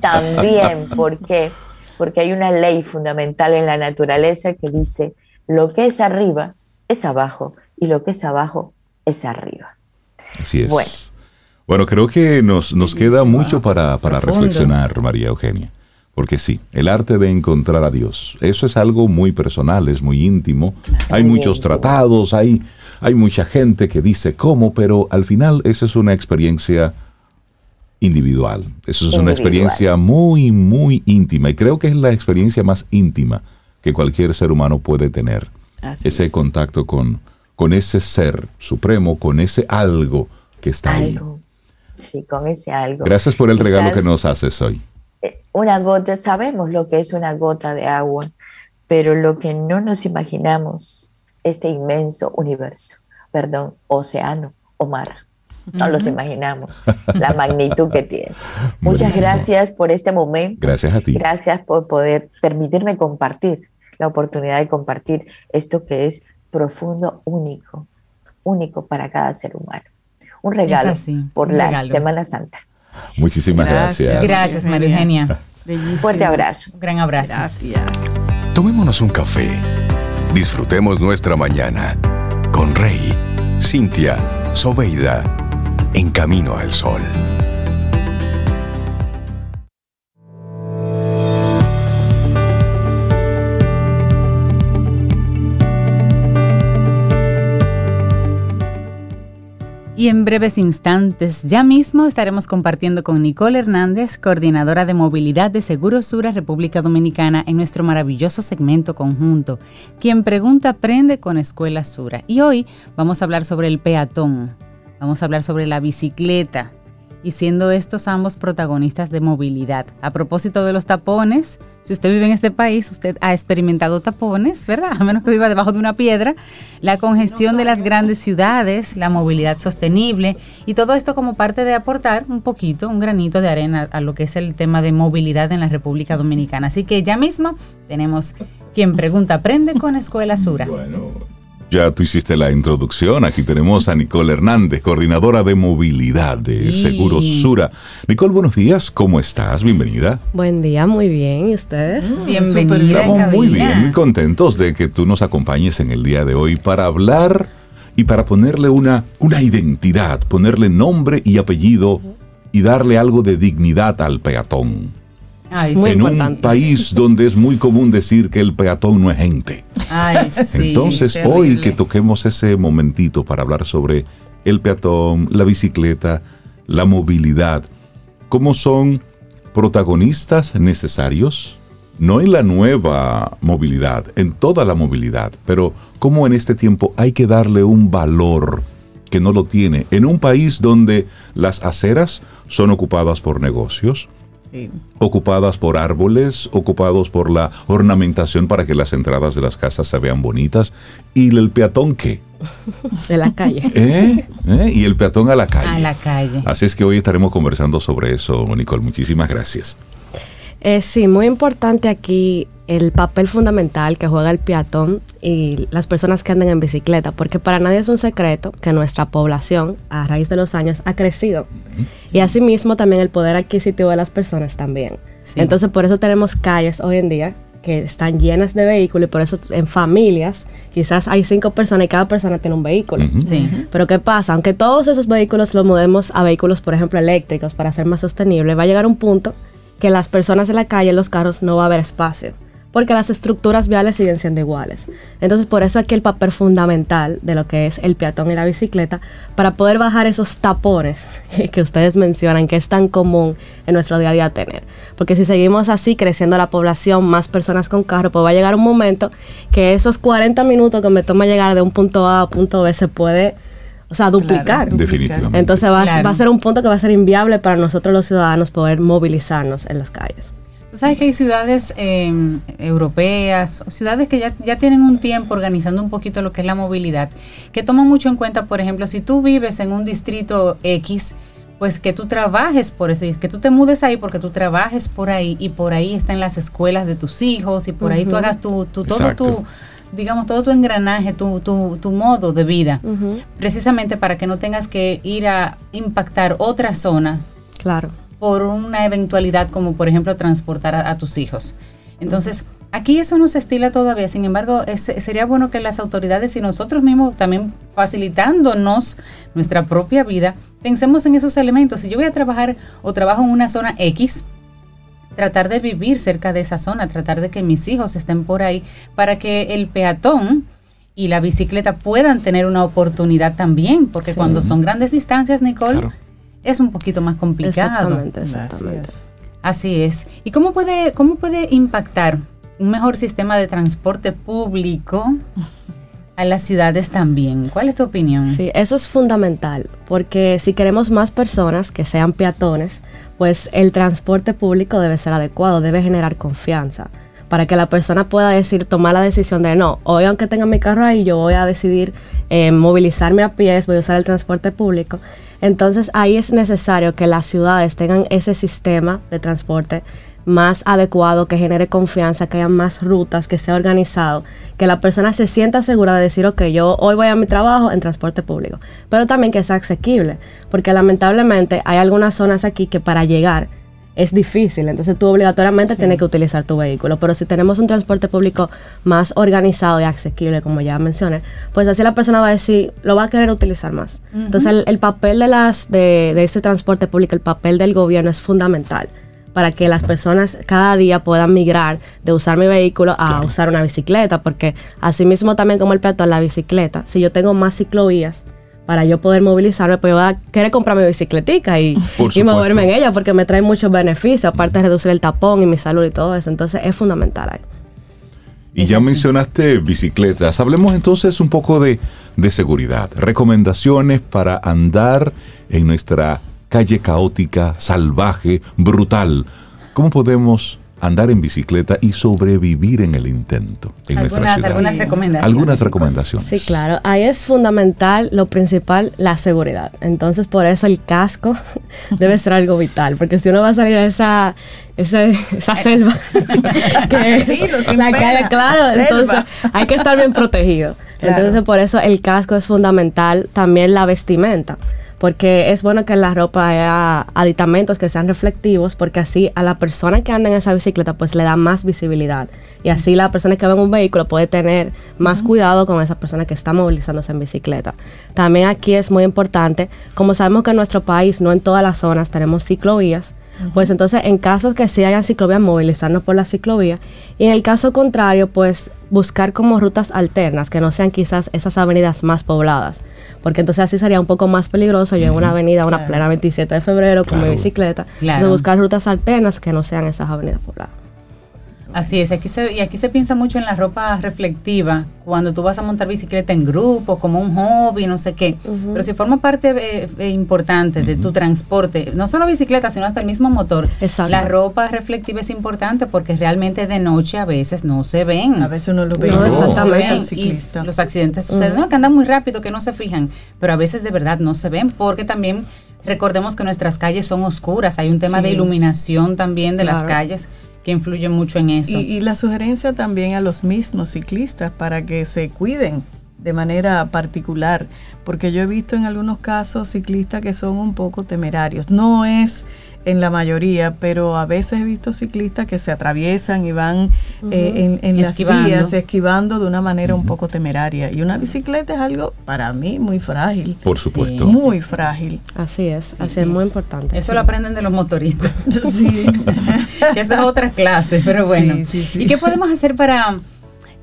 E: también porque porque hay una ley fundamental en la naturaleza que dice, lo que es arriba es abajo y lo que es abajo es arriba.
B: Así es. Bueno, bueno creo que nos, nos queda mucho para, para reflexionar, María Eugenia. Porque sí, el arte de encontrar a Dios, eso es algo muy personal, es muy íntimo. hay muchos tratados, hay, hay mucha gente que dice cómo, pero al final esa es una experiencia individual. Eso es una experiencia muy, muy íntima. Y creo que es la experiencia más íntima que cualquier ser humano puede tener. ese contacto con, con ese ser supremo, con ese algo que está ahí.
E: Sí, con ese algo.
B: Gracias por el regalo que nos haces hoy.
E: Eh, una gota, sabemos lo que es una gota de agua, pero lo que no nos imaginamos, este inmenso universo, perdón, océano o mar. No los imaginamos, la magnitud que tiene. Muchas gracias por este momento.
B: Gracias a ti.
E: Gracias por poder permitirme compartir, la oportunidad de compartir esto que es profundo, único, único para cada ser humano. Un regalo por la Semana Santa.
B: Muchísimas gracias.
A: Gracias, María Eugenia.
E: Fuerte abrazo.
A: Un gran abrazo.
C: Gracias.
D: Tomémonos un café. Disfrutemos nuestra mañana con Rey, Cintia, Soveida, en camino al sol.
A: Y en breves instantes, ya mismo estaremos compartiendo con Nicole Hernández, coordinadora de movilidad de Seguro Sura República Dominicana, en nuestro maravilloso segmento conjunto. Quien pregunta aprende con Escuela Sura. Y hoy vamos a hablar sobre el peatón, vamos a hablar sobre la bicicleta, y siendo estos ambos protagonistas de movilidad. A propósito de los tapones, si usted vive en este país, usted ha experimentado tapones, ¿verdad? A menos que viva debajo de una piedra, la congestión de las grandes ciudades, la movilidad sostenible y todo esto como parte de aportar un poquito, un granito de arena a lo que es el tema de movilidad en la República Dominicana. Así que ya mismo tenemos quien pregunta, aprende con Escuela Sura.
B: Bueno. Ya tú hiciste la introducción. Aquí tenemos a Nicole Hernández, coordinadora de movilidad de Seguros Sura. Nicole, buenos días. ¿Cómo estás? Bienvenida.
F: Buen día, muy bien. ¿Y ustedes?
A: Mm, Bienvenida.
B: Estamos muy bien, muy contentos de que tú nos acompañes en el día de hoy para hablar y para ponerle una, una identidad, ponerle nombre y apellido y darle algo de dignidad al peatón en un país donde es muy común decir que el peatón no es gente. Entonces, hoy que toquemos ese momentito para hablar sobre el peatón, la bicicleta, la movilidad, ¿cómo son protagonistas necesarios? No en la nueva movilidad, en toda la movilidad, pero cómo en este tiempo hay que darle un valor que no lo tiene. En un país donde las aceras son ocupadas por negocios, ocupadas por árboles, ocupados por la ornamentación para que las entradas de las casas se vean bonitas. ¿Y el peatón qué?
F: De la calle.
B: ¿Eh? ¿Eh? Y el peatón a la calle.
A: A la calle.
B: Así es que hoy estaremos conversando sobre eso, Nicole. Muchísimas gracias.
F: Eh, sí, muy importante aquí el papel fundamental que juega el peatón y las personas que andan en bicicleta, porque para nadie es un secreto que nuestra población a raíz de los años ha crecido y asimismo también el poder adquisitivo de las personas también. Entonces por eso tenemos calles hoy en día que están llenas de vehículos y por eso en familias quizás hay cinco personas y cada persona tiene un vehículo. Pero ¿qué pasa? Aunque todos esos vehículos los mudemos a vehículos, por ejemplo, eléctricos para ser más sostenible, va a llegar un punto que las personas en la calle, los carros, no va a haber espacio porque las estructuras viales siguen siendo iguales. Entonces, por eso aquí el papel fundamental de lo que es el peatón y la bicicleta, para poder bajar esos tapones que ustedes mencionan, que es tan común en nuestro día a día tener. Porque si seguimos así creciendo la población, más personas con carro, pues va a llegar un momento que esos 40 minutos que me toma llegar de un punto A a punto B se puede o sea, duplicar.
B: Definitivamente.
F: Entonces va, va, a ser un punto que va a ser inviable para nosotros los ciudadanos poder movilizarnos en las calles.
A: Sabes que hay ciudades em, europeas, ciudades que ya, ya tienen un tiempo organizando un poquito lo que es la movilidad, que toman mucho en cuenta, por ejemplo, si tú vives en un distrito X, pues que tú trabajes por ese, que tú te mudes ahí porque tú trabajes por ahí y por ahí están las escuelas de tus hijos y por ahí tú hagas tu, tu todo tu digamos, todo tu engranaje, tu, tu, tu modo de vida, precisamente para que no tengas que ir a impactar otra zona.
F: Claro
A: por una eventualidad como por ejemplo transportar a, tus hijos. Entonces, aquí eso no se estila todavía, sin embargo, sería bueno que las autoridades y nosotros mismos también facilitándonos nuestra propia vida, pensemos en esos elementos. Si yo voy a trabajar o trabajo en una zona X, tratar de vivir cerca de esa zona, tratar de que mis hijos estén por ahí para que el peatón y la bicicleta puedan tener una oportunidad también, porque cuando son grandes distancias, Nicole, es un poquito más complicado.
F: Exactamente, exactamente.
A: Así es. ¿Y cómo puede, cómo puede impactar un mejor sistema de transporte público a las ciudades también. ¿Cuál es tu opinión?
F: Sí, eso es fundamental, porque si queremos más personas que sean peatones, pues el transporte público debe ser adecuado, debe generar confianza, para que la persona pueda decir, tomar la decisión de no, hoy aunque tenga mi carro ahí, yo voy a decidir eh, movilizarme a pies, voy a usar el transporte público. Entonces ahí es necesario que las ciudades tengan ese sistema de transporte más adecuado, que genere confianza, que haya más rutas, que sea organizado, que la persona se sienta segura de decir, ok, yo hoy voy a mi trabajo en transporte público, pero también que sea asequible, porque lamentablemente hay algunas zonas aquí que para llegar es difícil, entonces tú obligatoriamente tienes que utilizar tu vehículo, pero si tenemos un transporte público más organizado y asequible, como ya mencioné, pues así la persona va a decir, lo va a querer utilizar más. Entonces el, papel de, las, de, de ese transporte público, el papel del gobierno es fundamental para que las personas cada día puedan migrar de usar mi vehículo a usar una bicicleta, porque así mismo también como el peatón, la bicicleta, si yo tengo más ciclovías, para yo poder movilizarme, pues yo voy a querer comprar mi bicicletica y, y moverme en ella porque me trae muchos beneficios, aparte de reducir el tapón y mi salud y todo eso. Entonces es fundamental ahí.
B: Y ya mencionaste bicicletas. Hablemos entonces un poco de, de seguridad. Recomendaciones para andar en nuestra calle caótica, salvaje, brutal. ¿Cómo podemos andar en bicicleta y sobrevivir en el intento en
A: algunas,
B: nuestra ciudad?
A: Algunas recomendaciones.
B: Algunas recomendaciones.
F: Sí, claro. Ahí es fundamental, lo principal, la seguridad. Entonces, por eso el casco debe ser algo vital, porque si uno va a salir a esa, esa, esa selva, que la calle, claro, entonces hay que estar bien protegido. Entonces, por eso el casco es fundamental, también la vestimenta porque es bueno que en la ropa haya aditamentos que sean reflectivos, porque así a la persona que anda en esa bicicleta pues le da más visibilidad. Y así la persona que va en un vehículo puede tener más cuidado con esa persona que está movilizándose en bicicleta. También aquí es muy importante, como sabemos que en nuestro país no en todas las zonas tenemos ciclovías, pues entonces, en casos que sí hayan ciclovías, movilizarnos por la ciclovía. Y en el caso contrario, pues buscar como rutas alternas, que no sean quizás esas avenidas más pobladas. Porque entonces así sería un poco más peligroso yo en una avenida, una plena 27 de febrero con mi bicicleta. Entonces buscar rutas alternas que no sean esas avenidas pobladas.
A: Así es, aquí se, y aquí se piensa mucho en la ropa reflectiva, cuando tú vas a montar bicicleta en grupo, como un hobby, no sé qué. Pero si forma parte eh, eh, importante de tu transporte, no solo bicicleta, sino hasta el mismo motor, la ropa reflectiva es importante porque realmente de noche a veces no se ven.
C: A veces uno lo ve.
A: No, exactamente. ciclista. los accidentes suceden, no, que andan muy rápido, que no se fijan, pero a veces de verdad no se ven porque también recordemos que nuestras calles son oscuras, hay un tema de iluminación también de las calles que influye mucho en eso.
C: Y, la sugerencia también a los mismos ciclistas para que se cuiden de manera particular, porque yo he visto en algunos casos ciclistas que son un poco temerarios. No es en la mayoría, pero a veces he visto ciclistas que se atraviesan y van eh, en, las vías esquivando de una manera un poco temeraria. Y una bicicleta es algo para mí muy frágil.
B: Por supuesto.
C: muy frágil.
F: Así es, así es muy importante.
A: Eso lo aprenden de los motoristas. sí. que esa es otra clase, pero bueno. ¿Y qué podemos hacer para,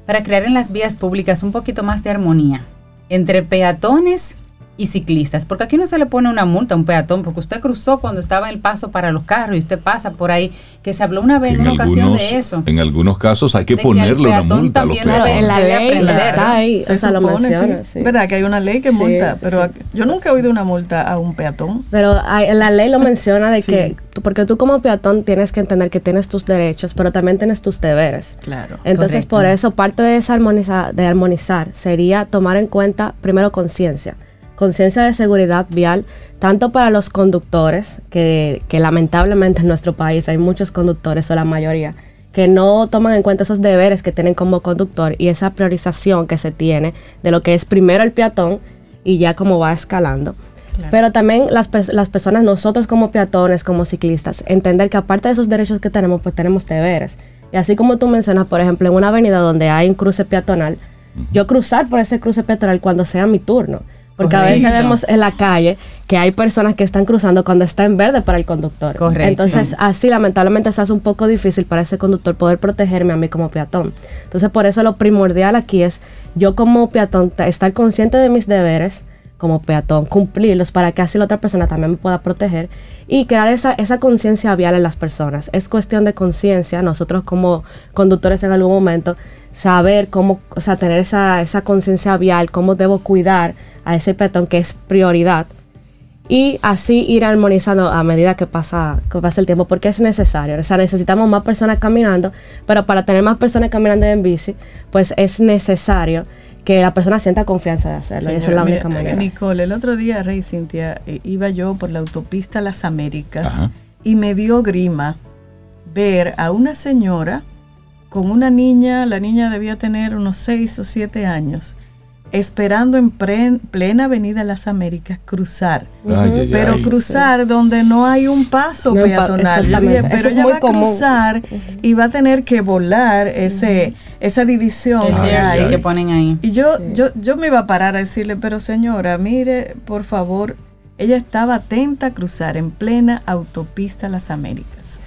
A: para crear en las vías públicas un poquito más de armonía entre peatones y ciclistas, porque aquí no se le pone una multa a un peatón, porque usted cruzó cuando estaba en el paso para los carros y usted pasa por ahí, que se habló una vez en, una ocasión de eso.
B: En algunos casos hay que ponerle una multa a los peatones.
F: En la ley está ahí,
C: se supone, ¿Verdad? Que hay una ley que multa, pero yo nunca he oído una multa a un peatón.
F: Pero en la ley lo menciona de que, porque tú como peatón tienes que entender que tienes tus derechos, pero también tienes tus deberes.
C: Claro.
F: Entonces, por eso, parte de esa de armonizar sería tomar en cuenta primero conciencia conciencia de seguridad vial, tanto para los conductores, que, lamentablemente en nuestro país hay muchos conductores o la mayoría, que no toman en cuenta esos deberes que tienen como conductor y esa priorización que se tiene de lo que es primero el peatón y ya como va escalando. Pero también las, las, personas, nosotros como peatones, como ciclistas, entender que aparte de esos derechos que tenemos, pues tenemos deberes. Y así como tú mencionas, por ejemplo, en una avenida donde hay un cruce peatonal, yo cruzar por ese cruce peatonal cuando sea mi turno. Porque a veces vemos en la calle que hay personas que están cruzando cuando está en verde para el conductor. Correcto. Entonces, así lamentablemente se hace un poco difícil para ese conductor poder protegerme a mí como peatón. Entonces, por eso lo primordial aquí es yo como peatón estar consciente de mis deberes como peatón, cumplirlos para que así la otra persona también me pueda proteger y crear esa, esa conciencia vial en las personas. Es cuestión de conciencia, nosotros como conductores en algún momento, saber cómo, o sea, tener esa, esa conciencia vial, cómo debo cuidar a ese peatón que es prioridad y así ir armonizando a medida que pasa, que pasa el tiempo, porque es necesario. O sea, necesitamos más personas caminando, pero para tener más personas caminando en bici, pues es necesario que la persona sienta confianza de hacerlo. esa es la única manera.
C: Nicole, el otro día, Rey Cintia, eh, iba yo por la autopista Las Américas y me dio grima ver a una señora con una niña, la niña debía tener unos 6 o 7 años, esperando en plena Avenida Las Américas cruzar. pero cruzar donde no hay un paso peatonal. pero ella va a cruzar y va a tener que volar ese esa división
A: que, ponen ahí.
C: Y yo, yo, yo me iba a parar a decirle, pero señora, mire, por favor, ella estaba atenta a cruzar en plena autopista Las Américas.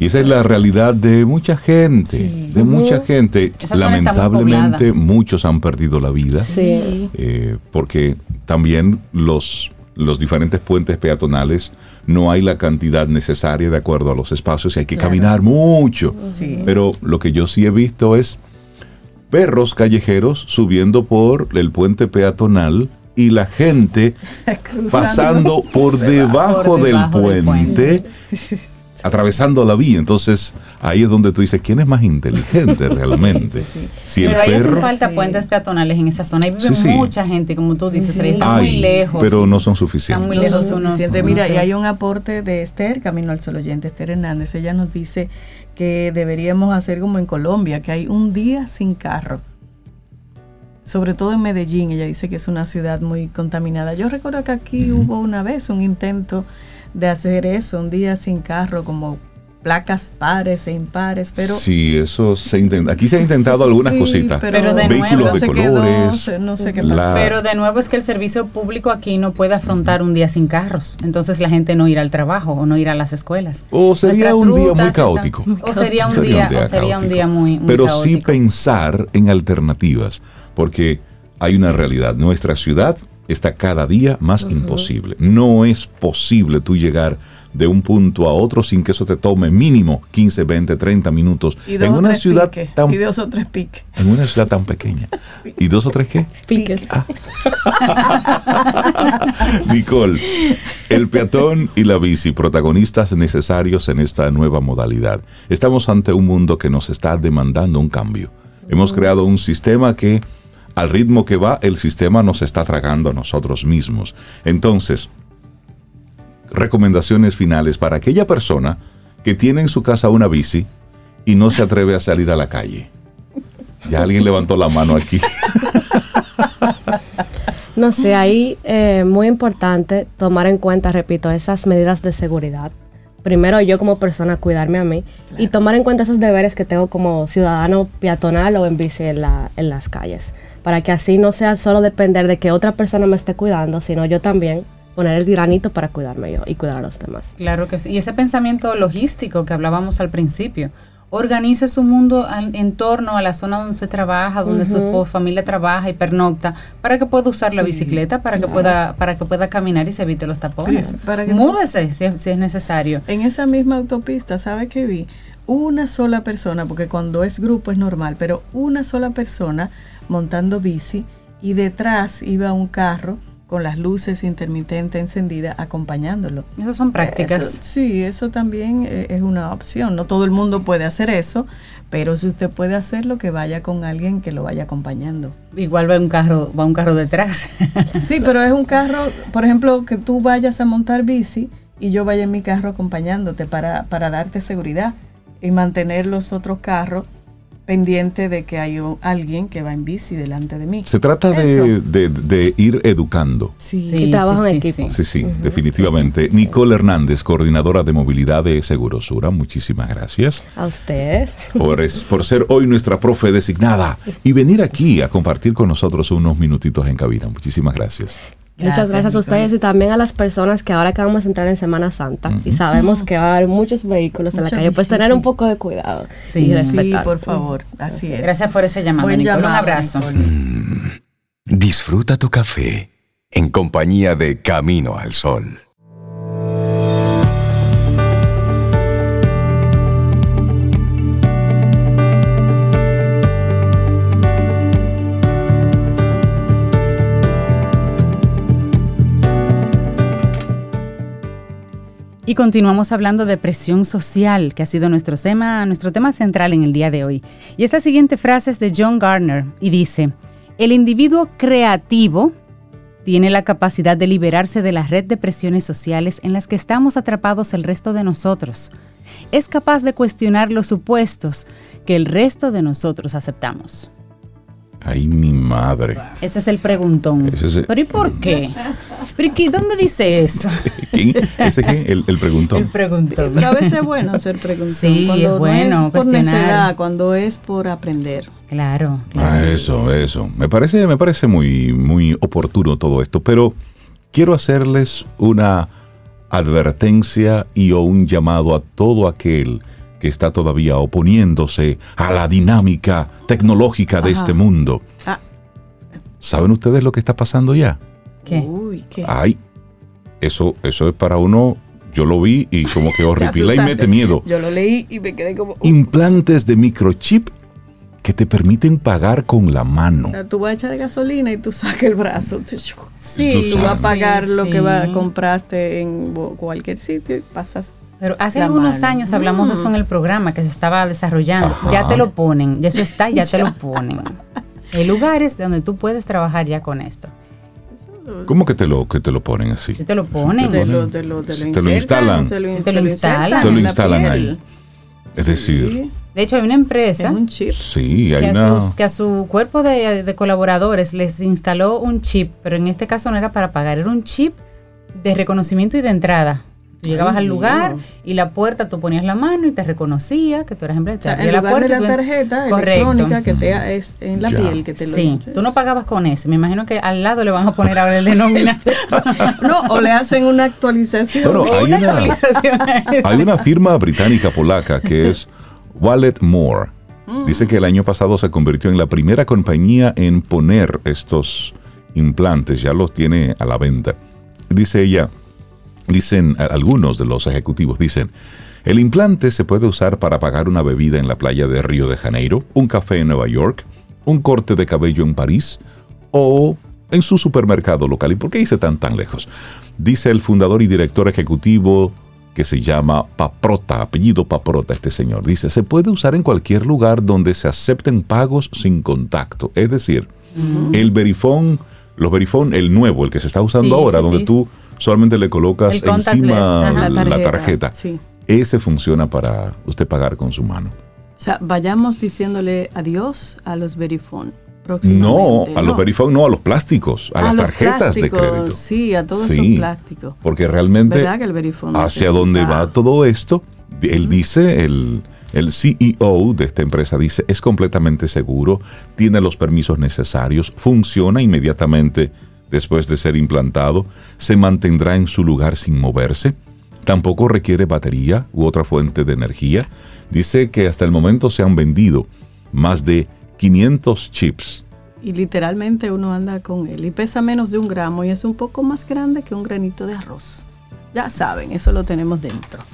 B: Y esa es la realidad de mucha gente, de mucha gente. Lamentablemente muchos han perdido la vida eh, porque también los, los diferentes puentes peatonales no hay la cantidad necesaria de acuerdo a los espacios y hay que caminar mucho. Pero lo que yo sí he visto es perros callejeros subiendo por el puente peatonal y la gente pasando por debajo, del puente atravesando la vía. Entonces, ahí es donde tú dices, ¿quién es más inteligente realmente?
A: Si pero ahí hacen falta puentes peatonales en esa zona. Ahí vive mucha gente, como tú dices, están muy lejos.
B: Pero no son suficientes.
C: Están muy lejos unos. Mira, y hay un aporte de Esther, Camino al Sol Oyente, Esther Hernández. Ella nos dice que deberíamos hacer como en Colombia, que hay un día sin carro sobre todo en Medellín, ella dice que es una ciudad muy contaminada. Yo recuerdo que aquí hubo una vez un intento de hacer eso, un día sin carro, como placas pares e impares, pero...
B: Sí, eso se intenta. Aquí se ha intentado algunas cositas.
A: Pero, de
B: Vehículos de colores.
A: no sé qué pasa. Pero de nuevo es que el servicio público aquí no puede afrontar un día sin carros. Entonces la gente no irá al trabajo o no irá a las escuelas.
B: O sería un día muy caótico.
A: o sería un, día, o sería un día muy, muy
B: Pero sí pensar en alternativas, porque hay una realidad. Nuestra ciudad está cada día más imposible. No es posible tú llegar de un punto a otro sin que eso te tome mínimo 15, 20, 30 minutos.
C: en una ciudad tan, y dos o tres piques.
B: En una ciudad tan pequeña. ¿Y dos o tres qué?
A: Piques. Ah.
B: Nicole, el peatón y la bici, protagonistas necesarios en esta nueva modalidad. Estamos ante un mundo que nos está demandando un cambio. Hemos creado un sistema que al ritmo que va, el sistema nos está tragando a nosotros mismos. Entonces, recomendaciones finales para aquella persona que tiene en su casa una bici y no se atreve a salir a la calle. Ya alguien levantó la mano aquí.
F: No sé, ahí eh, muy importante tomar en cuenta, repito, esas medidas de seguridad. Primero yo como persona cuidarme a mí y tomar en cuenta esos deberes que tengo como ciudadano peatonal o en bici en, la, en las calles. Para que así no sea solo depender de que otra persona me esté cuidando, sino yo también poner el granito para cuidarme yo y cuidar a los demás.
A: Claro que sí. Y ese pensamiento logístico que hablábamos al principio, organice su mundo en torno a la zona donde se trabaja, donde su familia trabaja y pernocta, para que pueda usar la bicicleta, para que pueda para que pueda caminar y se evite los tapones. Para Múdese si, si, es necesario.
C: En esa misma autopista, ¿sabe qué vi? Una sola persona, porque cuando es grupo es normal, pero una sola persona montando bici y detrás iba un carro con las luces intermitentes encendidas acompañándolo.
A: Esas son prácticas.
C: sí, eso también eh, es una opción. No todo el mundo puede hacer eso, pero si usted puede hacerlo, que vaya con alguien que lo vaya acompañando.
A: Igual va un carro, va un carro detrás.
C: sí, pero es un carro, por ejemplo, que tú vayas a montar bici y yo vaya en mi carro acompañándote para, para darte seguridad y mantener los otros carros pendiente de que hay alguien que va en bici delante de mí.
B: Se trata de, ir educando.
F: Sí, sí trabajo en equipo.
B: Sí, sí, definitivamente. Nicole Hernández, coordinadora de movilidad de Segurosura, muchísimas gracias.
F: A ustedes.
B: Por, por ser hoy nuestra profe designada y venir aquí a compartir con nosotros unos minutitos en cabina. Muchísimas gracias.
F: Muchas gracias a ustedes y también a las personas que ahora que vamos a entrar en Semana Santa y sabemos que va a haber muchos vehículos en la calle, pues tener un poco de cuidado
C: sí, y respetar. Sí, por favor, así es.
A: Gracias por ese llamado, Un abrazo. Mm.
D: disfruta tu café en compañía de Camino al Sol.
A: Y continuamos hablando de presión social, que ha sido nuestro tema, nuestro tema central en el día de hoy. Y esta siguiente frase es de John Gardner y dice, el individuo creativo tiene la capacidad de liberarse de la red de presiones sociales en las que estamos atrapados el resto de nosotros. Es capaz de cuestionar los supuestos que el resto de nosotros aceptamos.
B: Ay, mi madre.
A: Ese es el preguntón. ¿Pero y por qué? ¿Pero y dónde dice eso?
B: ¿Ese qué? El, el, preguntón.
A: El preguntón.
C: Pero a veces es bueno hacer preguntón.
A: Sí, cuando es bueno.
C: es por necesidad, cuando es por aprender.
A: Claro.
B: Ah, eso, eso. Me parece, me parece muy, muy oportuno todo esto, pero quiero hacerles una advertencia y o un llamado a todo aquel que está todavía oponiéndose a la dinámica tecnológica de este mundo. Ah. ¿Saben ustedes lo que está pasando ya?
A: ¿Qué?
C: Uy, ¿qué?
B: Ay, eso, eso es para uno yo lo vi y como que horripila y mete miedo.
C: Yo lo leí y me quedé como...
B: Implantes de microchip que te permiten pagar con la mano. O
C: sea, tú vas a echar gasolina y tú sacas el brazo. Sí, tú, vas a pagar lo que va, compraste en cualquier sitio y pasas
A: pero hace algunos años hablamos de eso en el programa que se estaba desarrollando. Ya te lo ponen, ya eso está, ya te lo ponen. Hay lugares donde tú puedes trabajar ya con esto.
B: ¿Cómo que te lo, que te lo ponen así?
A: te lo ponen.
C: te, lo, te, lo, te, lo,
B: instalan.
A: te lo instalan.
B: Te lo instalan ahí. Es decir...
A: De hecho, hay una empresa
C: un chip.
B: Sí,
A: hay
B: que,
A: una... a que a su cuerpo de, de, colaboradores les instaló un chip, pero en este caso no era para pagar, era un chip de reconocimiento y de entrada. Tú llegabas al lugar y la puerta tú ponías la mano y te reconocía que tú eras empleado.
C: O en lugar de la tarjeta electrónica que te es en la piel que te
A: lo Sí, tú no pagabas con ese. Me imagino que al lado le van a poner ahora el denominador.
C: no, o le hacen una actualización.
B: hay, una, hay una firma británica polaca que es Wallet More. Mm. Dice que el año pasado se convirtió en la primera compañía en poner estos implantes, ya los tiene a la venta. Dice ella, Dicen algunos de los ejecutivos, dicen, el implante se puede usar para pagar una bebida en la playa de Río de Janeiro, un café en Nueva York, un corte de cabello en París o en su supermercado local. ¿Y por qué dice tan tan lejos? Dice el fundador y director ejecutivo que se llama Paprota, apellido Paprota este señor. Dice, se puede usar en cualquier lugar donde se acepten pagos sin contacto. Es decir, el verifón, los verifón, el nuevo, el que se está usando ahora, donde tú solamente le colocas encima la tarjeta. Ese funciona para usted pagar con su mano.
C: O sea, vayamos diciéndole adiós a los Verifone.
B: No, a los Verifone, no, a los plásticos, a, las tarjetas de crédito.
C: Sí, a todos esos plásticos.
B: Porque realmente, hacia dónde va todo esto, él dice, el, el CEO de esta empresa dice, es completamente seguro, tiene los permisos necesarios, funciona inmediatamente después de ser implantado, se mantendrá en su lugar sin moverse. Tampoco requiere batería u otra fuente de energía. Dice que hasta el momento se han vendido más de 500 chips.
C: Y literalmente uno anda con él y pesa menos de un gramo y es un poco más grande que un granito de arroz. Ya saben, eso lo tenemos dentro.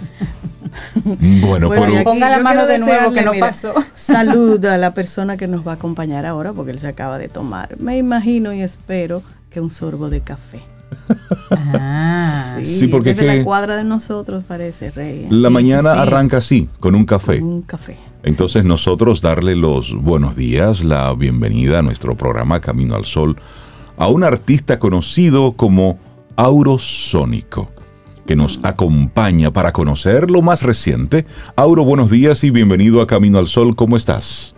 B: Bueno,
A: pero ponga la mano de nuevo que no pasó.
C: Salud a la persona que nos va a acompañar ahora porque él se acaba de tomar. Me imagino y espero un sorbo de café.
A: Ah,
B: sí, porque
C: desde la cuadra de nosotros parece rey.
B: La mañana arranca así, con un café.
C: un café.
B: Entonces nosotros darle los buenos días, la bienvenida a nuestro programa Camino al Sol a un artista conocido como Aurosónico, que nos acompaña para conocer lo más reciente. Auro, buenos días y bienvenido a Camino al Sol, ¿cómo estás?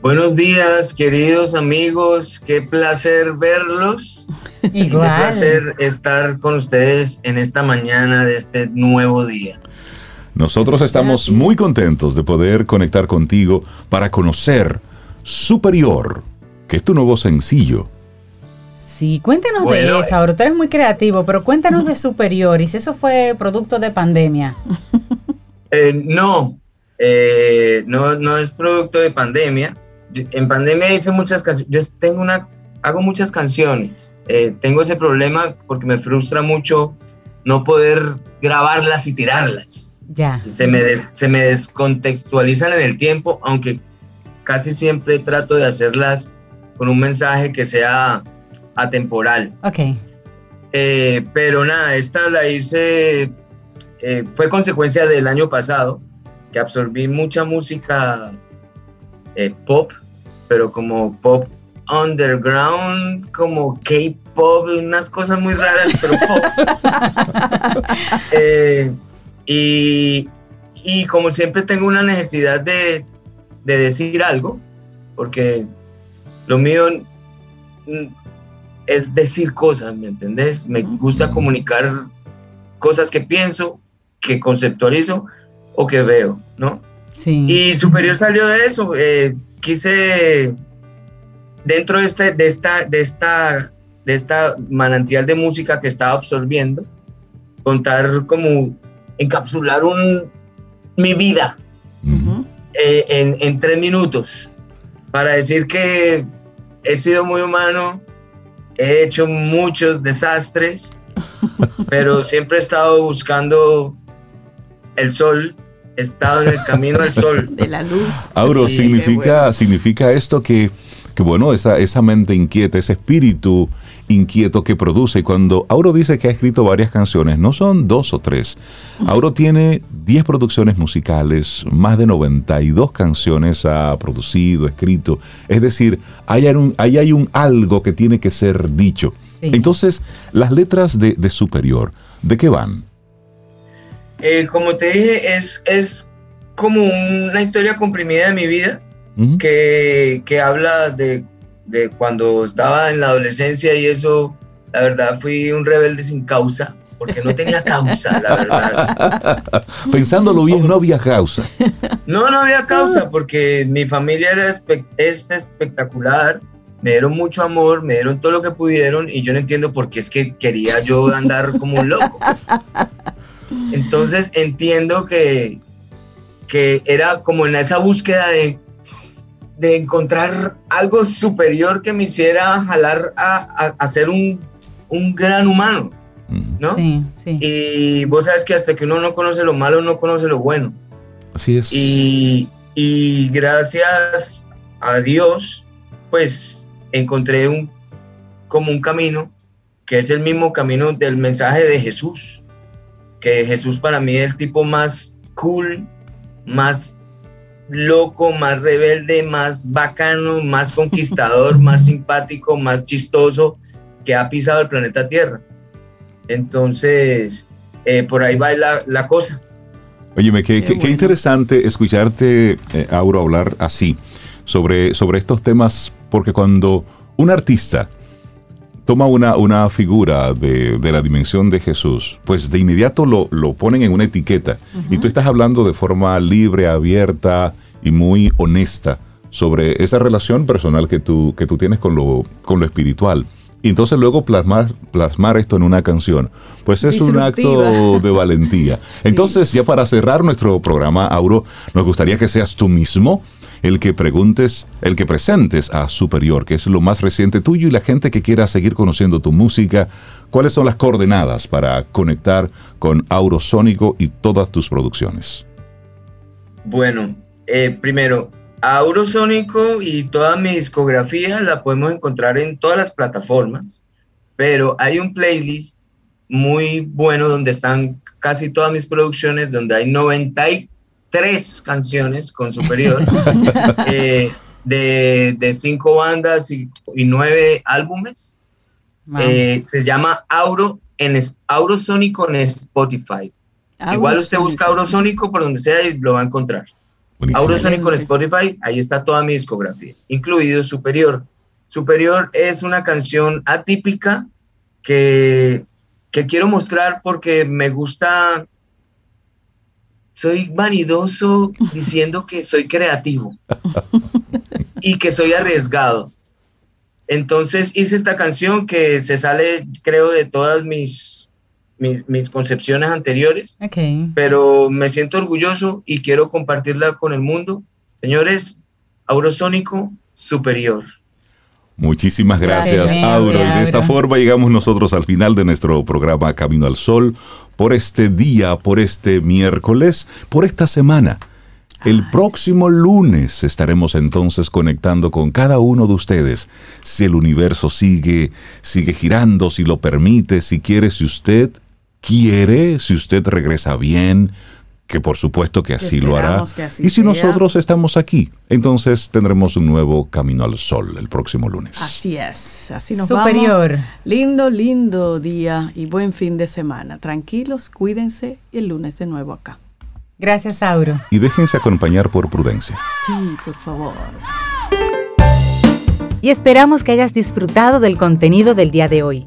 G: Buenos días, queridos amigos. Qué placer verlos.
A: Igual.
G: Qué placer estar con ustedes en esta mañana de este nuevo día.
B: Nosotros estamos muy contentos de poder conectar contigo para conocer Superior, que es tu nuevo sencillo.
A: Sí, cuéntanos de eso. Ahora tú eres muy creativo, pero cuéntanos de Superior y si eso fue producto de pandemia.
G: Eh, no, eh, no, no es producto de pandemia en pandemia hice muchas canciones, yo tengo una, hago muchas canciones, eh, tengo ese problema porque me frustra mucho no poder grabarlas y tirarlas.
A: Ya.
G: Se me, se me descontextualizan en el tiempo, aunque casi siempre trato de hacerlas con un mensaje que sea atemporal.
A: Ok.
G: Eh, pero nada, esta la hice, eh, fue consecuencia del año pasado, que absorbí mucha música eh, pop, pero como pop underground, como K-pop, unas cosas muy raras, pero pop. Eh, y, y, como siempre tengo una necesidad de, de, decir algo, porque lo mío es decir cosas, ¿me entendés? Me gusta comunicar cosas que pienso, que conceptualizo o que veo, ¿no? Y Superior salió de eso. Eh, quise, dentro de, este, de, esta, de, esta, de esta manantial de música que estaba absorbiendo, contar como, encapsular un, mi vida eh, en, en tres minutos para decir que he sido muy humano, he hecho muchos desastres, pero siempre he estado buscando el sol estado en el camino del sol.
C: De la luz.
B: Auro, significa, significa esto que, que bueno, esa, esa mente inquieta, ese espíritu inquieto que produce. Cuando Auro dice que ha escrito varias canciones, no son dos o tres. Auro tiene 10 producciones musicales, más de 92 canciones ha producido, escrito. Es decir, ahí hay un, hay un algo que tiene que ser dicho. Entonces, las letras de, de Superior, ¿de qué van?
G: Eh, como te dije, es, es como una historia comprimida de mi vida que, que, habla de, de, cuando estaba en la adolescencia y eso, la verdad, fui un rebelde sin causa. Porque no tenía causa, la verdad.
B: Pensándolo bien, no había causa.
G: No, no había causa, porque mi familia era es espectacular, me dieron mucho amor, me dieron todo lo que pudieron y yo no entiendo por qué es que quería yo andar como un loco. Entonces entiendo que, que era como en esa búsqueda de, de encontrar algo superior que me hiciera jalar a, a, ser un, un, gran humano, ¿no?
A: Sí, sí.
G: Y vos sabes que hasta que uno no conoce lo malo, no conoce lo bueno.
B: Así es.
G: Y, y gracias a Dios, pues encontré un, como un camino que es el mismo camino del mensaje de Jesús que Jesús para mí es el tipo más cool, más loco, más rebelde, más bacano, más conquistador, más simpático, más chistoso que ha pisado el planeta Tierra. Entonces, eh, por ahí va la, cosa.
B: Óyeme, qué, qué, interesante escucharte, eh, Auro, hablar así sobre, sobre estos temas, porque cuando un artista toma una, una figura de, la dimensión de Jesús, pues de inmediato lo, lo ponen en una etiqueta. Y tú estás hablando de forma libre, abierta y muy honesta sobre esa relación personal que tú, que tú tienes con lo, con lo espiritual. Y entonces luego plasmar, plasmar esto en una canción, pues es un acto de valentía. Entonces, ya para cerrar nuestro programa, Auro, nos gustaría que seas tú mismo el que preguntes, el que presentes a Superior, que es lo más reciente tuyo y la gente que quiera seguir conociendo tu música, ¿cuáles son las coordenadas para conectar con Aurosónico y todas tus producciones?
G: Bueno, eh, primero, Aurosónico y toda mi discografía la podemos encontrar en todas las plataformas, pero hay un playlist muy bueno donde están casi todas mis producciones, donde hay 90 tres canciones con Superior, eh, de, cinco bandas y, nueve álbumes. Eh, se llama Auro en Aurosónico en Spotify. Igual usted busca Aurosónico por donde sea y lo va a encontrar. Aurosónico en Spotify, ahí está toda mi discografía, incluido Superior. Superior es una canción atípica que, que quiero mostrar porque me gusta, soy vanidoso diciendo que soy creativo y que soy arriesgado. Entonces hice esta canción que se sale, creo, de todas mis, mis, concepciones anteriores, pero me siento orgulloso y quiero compartirla con el mundo. Señores, Aurosónico Superior.
B: Muchísimas gracias, Auro. Y de esta forma llegamos nosotros al final de nuestro programa Camino al Sol por este día, por este miércoles, por esta semana. El próximo lunes estaremos entonces conectando con cada uno de ustedes. Si el universo sigue, sigue girando, si lo permite, si quiere, si usted quiere, si usted regresa bien, que por supuesto que así lo hará. y si nosotros estamos aquí, entonces tendremos un nuevo Camino al Sol el próximo lunes.
C: Así es, así nos Superior. Lindo, lindo día y buen fin de semana. Tranquilos, cuídense y el lunes de nuevo acá.
A: Gracias, Auro.
B: Y déjense acompañar por prudencia.
C: Sí, por favor.
A: Y esperamos que hayas disfrutado del contenido del día de hoy.